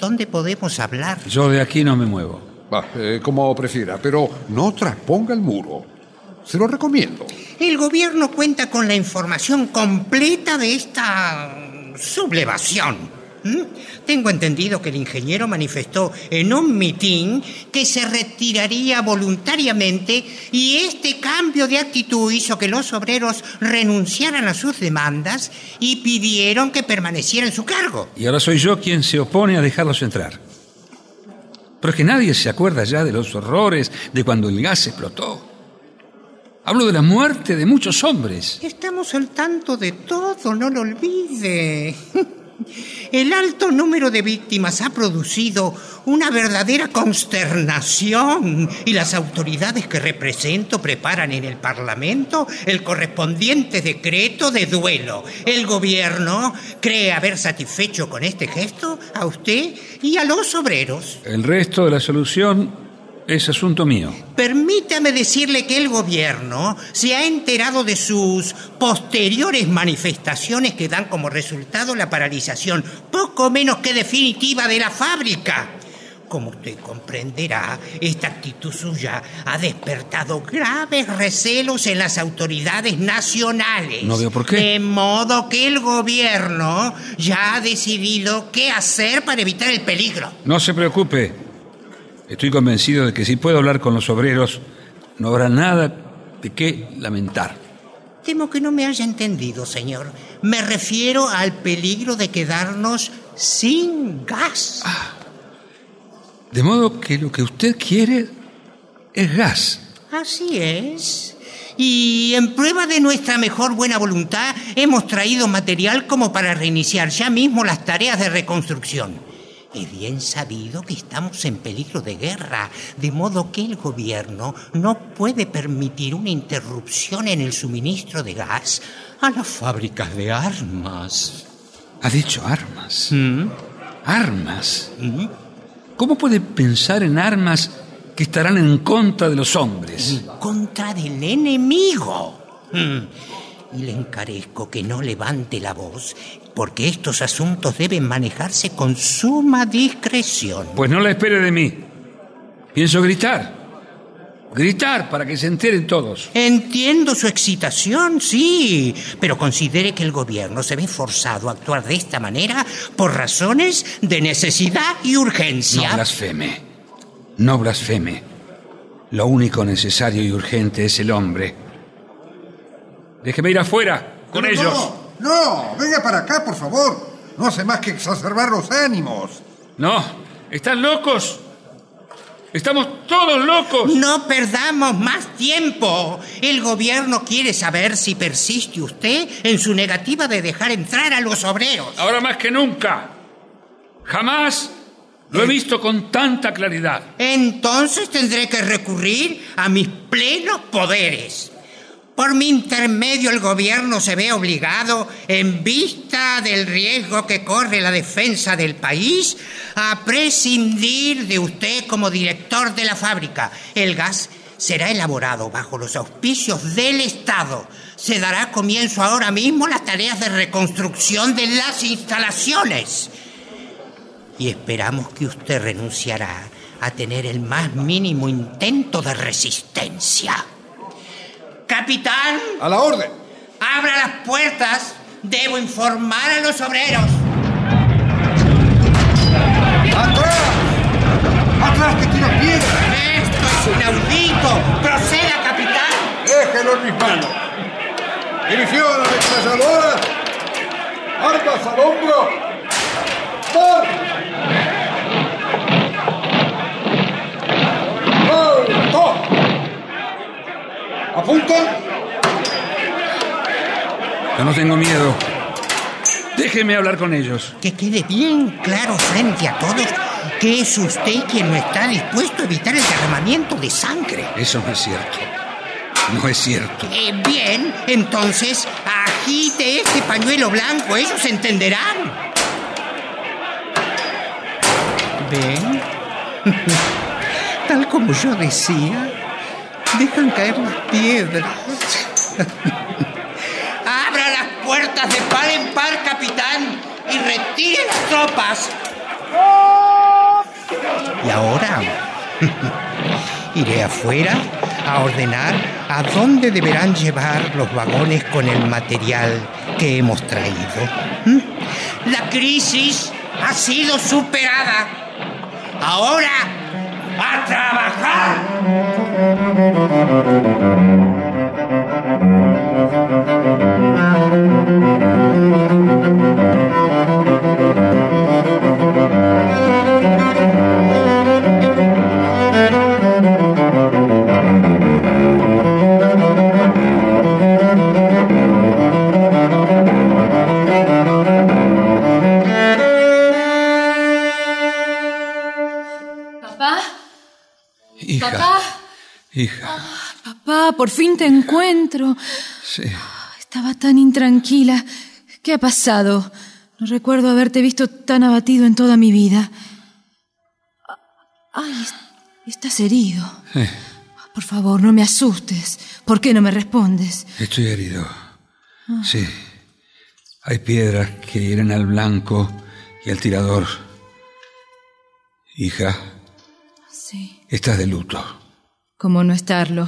¿Dónde podemos hablar? Yo de aquí no me muevo. Va, eh, como prefiera, pero no trasponga el muro. Se lo recomiendo. El gobierno cuenta con la información completa de esta sublevación. ¿Mm? Tengo entendido que el ingeniero manifestó en un mitin que se retiraría voluntariamente y este cambio de actitud hizo que los obreros renunciaran a sus demandas y pidieron que permaneciera en su cargo. Y ahora soy yo quien se opone a dejarlos entrar. Pero es que nadie se acuerda ya de los horrores de cuando el gas explotó. Hablo de la muerte de muchos hombres. Estamos al tanto de todo, no lo olvide. El alto número de víctimas ha producido una verdadera consternación y las autoridades que represento preparan en el Parlamento el correspondiente decreto de duelo. El gobierno cree haber satisfecho con este gesto a usted y a los obreros. El resto de la solución es asunto mío. Permítame decirle que el gobierno se ha enterado de sus posteriores manifestaciones que dan como resultado la paralización poco menos que definitiva de la fábrica. Como usted comprenderá, esta actitud suya ha despertado graves recelos en las autoridades nacionales. No veo por qué. De modo que el gobierno ya ha decidido qué hacer para evitar el peligro. No se preocupe. Estoy convencido de que si puedo hablar con los obreros, no habrá nada de qué lamentar. Temo que no me haya entendido, señor. Me refiero al peligro de quedarnos sin gas. De modo que lo que usted quiere es gas. Así es. Y en prueba de nuestra mejor buena voluntad, hemos traído material como para reiniciar ya mismo las tareas de reconstrucción. Es bien sabido que estamos en peligro de guerra, de modo que el gobierno no puede permitir una interrupción en el suministro de gas a las fábricas de armas. Ha dicho armas. Armas. ¿Cómo puede pensar en armas que estarán en contra de los hombres? En contra del enemigo. Mm. Y le encarezco que no levante la voz, porque estos asuntos deben manejarse con suma discreción. Pues no la espere de mí. Pienso gritar. Gritar para que se enteren todos. Entiendo su excitación, sí, pero considere que el gobierno se ve forzado a actuar de esta manera por razones de necesidad y urgencia. No blasfeme. No blasfeme. Lo único necesario y urgente es el hombre. Déjeme ir afuera con ellos. No, no, venga para acá, por favor. No hace más que exacerbar los ánimos. No, ¿están locos? Estamos todos locos. No perdamos más tiempo. El gobierno quiere saber si persiste usted en su negativa de dejar entrar a los obreros. Ahora más que nunca. Jamás lo he visto con tanta claridad. Entonces tendré que recurrir a mis plenos poderes. Por mi intermedio el gobierno se ve obligado, en vista del riesgo que corre la defensa del país, a prescindir de usted como director de la fábrica. El gas será elaborado bajo los auspicios del Estado. Se dará comienzo ahora mismo las tareas de reconstrucción de las instalaciones. Y esperamos que usted renunciará a tener el más mínimo intento de resistencia. Capitán. A la orden. Abra las puertas. Debo informar a los obreros. ¡Atrás! ¡Atrás, que tira piedra! Esto es inaudito. Proceda, capitán. Déjelo en mis manos. Dirección a la. Armas al hombro. ¡Por! ¡Alto! ¿Apuntan? Yo no tengo miedo. Déjeme hablar con ellos. Que quede bien claro frente a todos que es usted quien no está dispuesto a evitar el derramamiento de sangre. Eso no es cierto. No es cierto. Eh, bien, entonces agite este pañuelo blanco, ellos entenderán. ¿Ven? Tal como yo decía, dejan caer las piedras. Abra las puertas de par en par, capitán, y retire las tropas. Y ahora iré afuera a ordenar a dónde deberán llevar los vagones con el material que hemos traído. ¿Mm? La crisis ha sido superada. Ahora, a trabajar. ¿Papá? Hija. Por fin te encuentro. Sí. Estaba tan intranquila. ¿Qué ha pasado? No recuerdo haberte visto tan abatido en toda mi vida. Ay, es- estás herido. Eh, Por favor, no me asustes. ¿Por qué no me respondes? estoy herido. Ah. Sí. Hay piedras que hieren al blanco y al tirador. Hija, Sí. estás de luto. ¿Cómo no estarlo?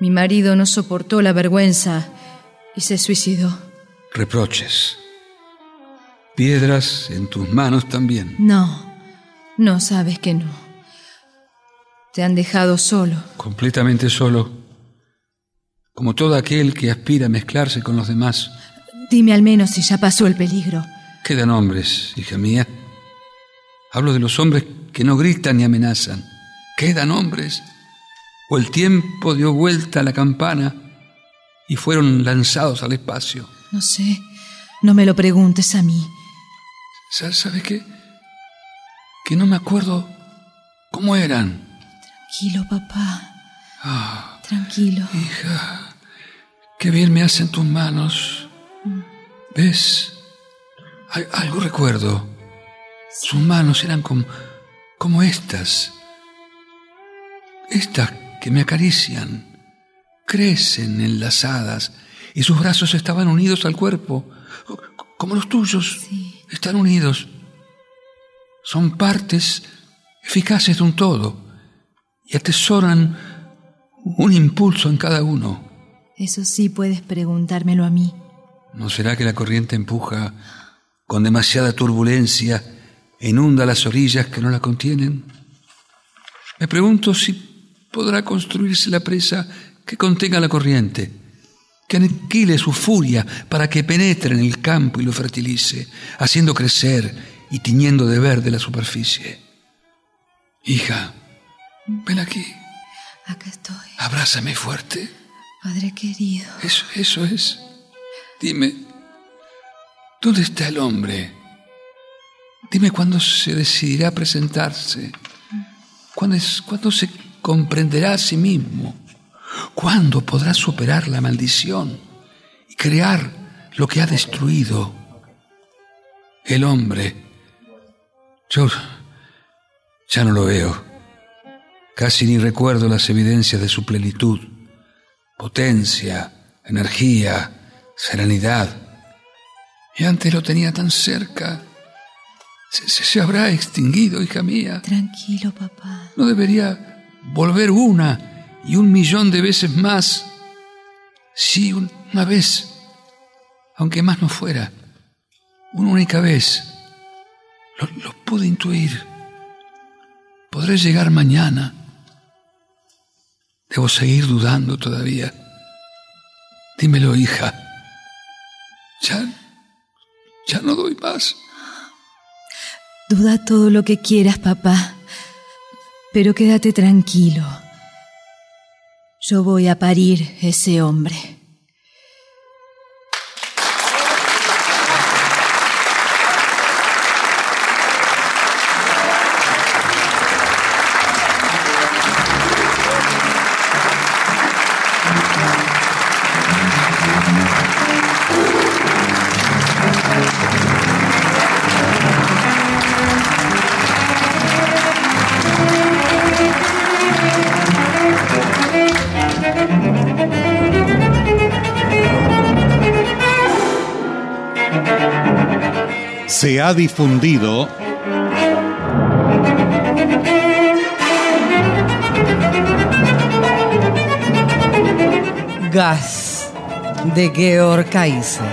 Mi marido no soportó la vergüenza y se suicidó. Reproches. Piedras en tus manos también. No, no sabes que no. Te han dejado solo. Completamente solo. Como todo aquel que aspira a mezclarse con los demás. Dime al menos si ya pasó el peligro. Quedan hombres, hija mía. Hablo de los hombres que no gritan ni amenazan. Quedan hombres. O el tiempo dio vuelta a la campana y fueron lanzados al espacio. No sé. No me lo preguntes a mí. Sa- ¿Sabes qué? Que no me acuerdo cómo eran. Tranquilo, papá. Ah, Tranquilo. hija, qué bien me hacen tus manos. ¿Ves? Al- algo recuerdo. Sus manos eran como, como estas. Estas que me acarician. Crecen enlazadas y sus brazos estaban unidos al cuerpo, co- como los tuyos. Están unidos. Son partes eficaces de un todo y atesoran un impulso en cada uno. Eso sí puedes preguntármelo a mí. ¿No será que la corriente empuja con demasiada turbulencia e inunda las orillas que no la contienen? Me pregunto si podrá construirse la presa que contenga la corriente, que aniquile su furia para que penetre en el campo y lo fertilice, haciendo crecer y tiñendo de verde la superficie. Hija, ven aquí, Acá estoy, abrázame fuerte. padre querido. Eso, eso es. Dime, ¿dónde está el hombre? Dime cuándo se decidirá a presentarse. ¿Cuándo, es, cuándo se comprenderá a sí mismo? ¿Cuándo podrá superar la maldición y crear lo que ha destruido? El hombre. Yo ya no lo veo. Casi ni recuerdo las evidencias de su plenitud, potencia, energía, serenidad. Y antes lo tenía tan cerca. Se, se- se habrá extinguido, hija mía. Tranquilo, papá. No debería volver una y un millón de veces más. Sí, un- una vez, aunque más no fuera. Una única vez. Lo, lo pude intuir. Podré llegar mañana. Debo seguir dudando todavía. Dímelo, hija. Ya, ya no doy más. Duda todo lo que quieras, papá. Pero quédate tranquilo. Yo voy a parir ese hombre. Ha difundido Gas de Georg Kaiser.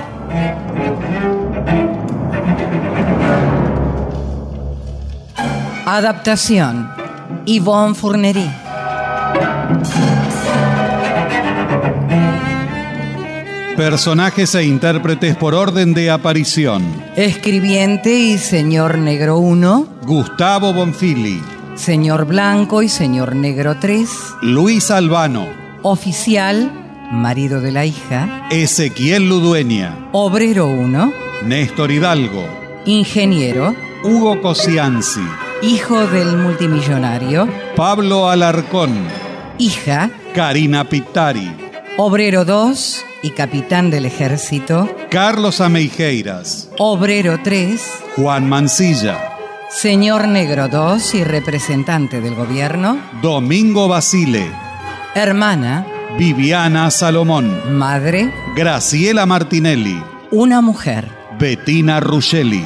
Adaptación Yvonne Fournery. personajes e intérpretes por orden de aparición. Escribiente y señor negro 1. Gustavo Bonfili. Señor Blanco y señor negro 3. Luis Albano. Oficial, marido de la hija. Ezequiel Ludueña. Obrero 1. Néstor Hidalgo. Ingeniero. Hugo Cosianzi. Hijo del multimillonario. Pablo Alarcón. Hija. Karina Pittari. Obrero 2 y capitán del ejército. Carlos Ameijeiras. Obrero 3. Juan Mancilla. Señor Negro 2 y representante del gobierno. Domingo Basile. Hermana. Viviana Salomón. Madre. Graciela Martinelli. Una mujer. Bettina Ruggeli.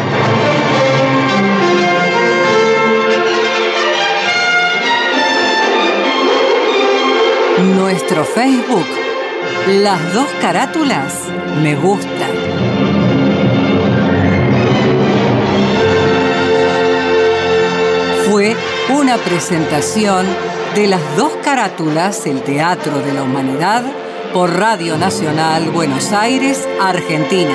Nuestro Facebook, las dos carátulas, me gusta. Fue una presentación de las dos carátulas, el Teatro de la Humanidad, por Radio Nacional Buenos Aires, Argentina.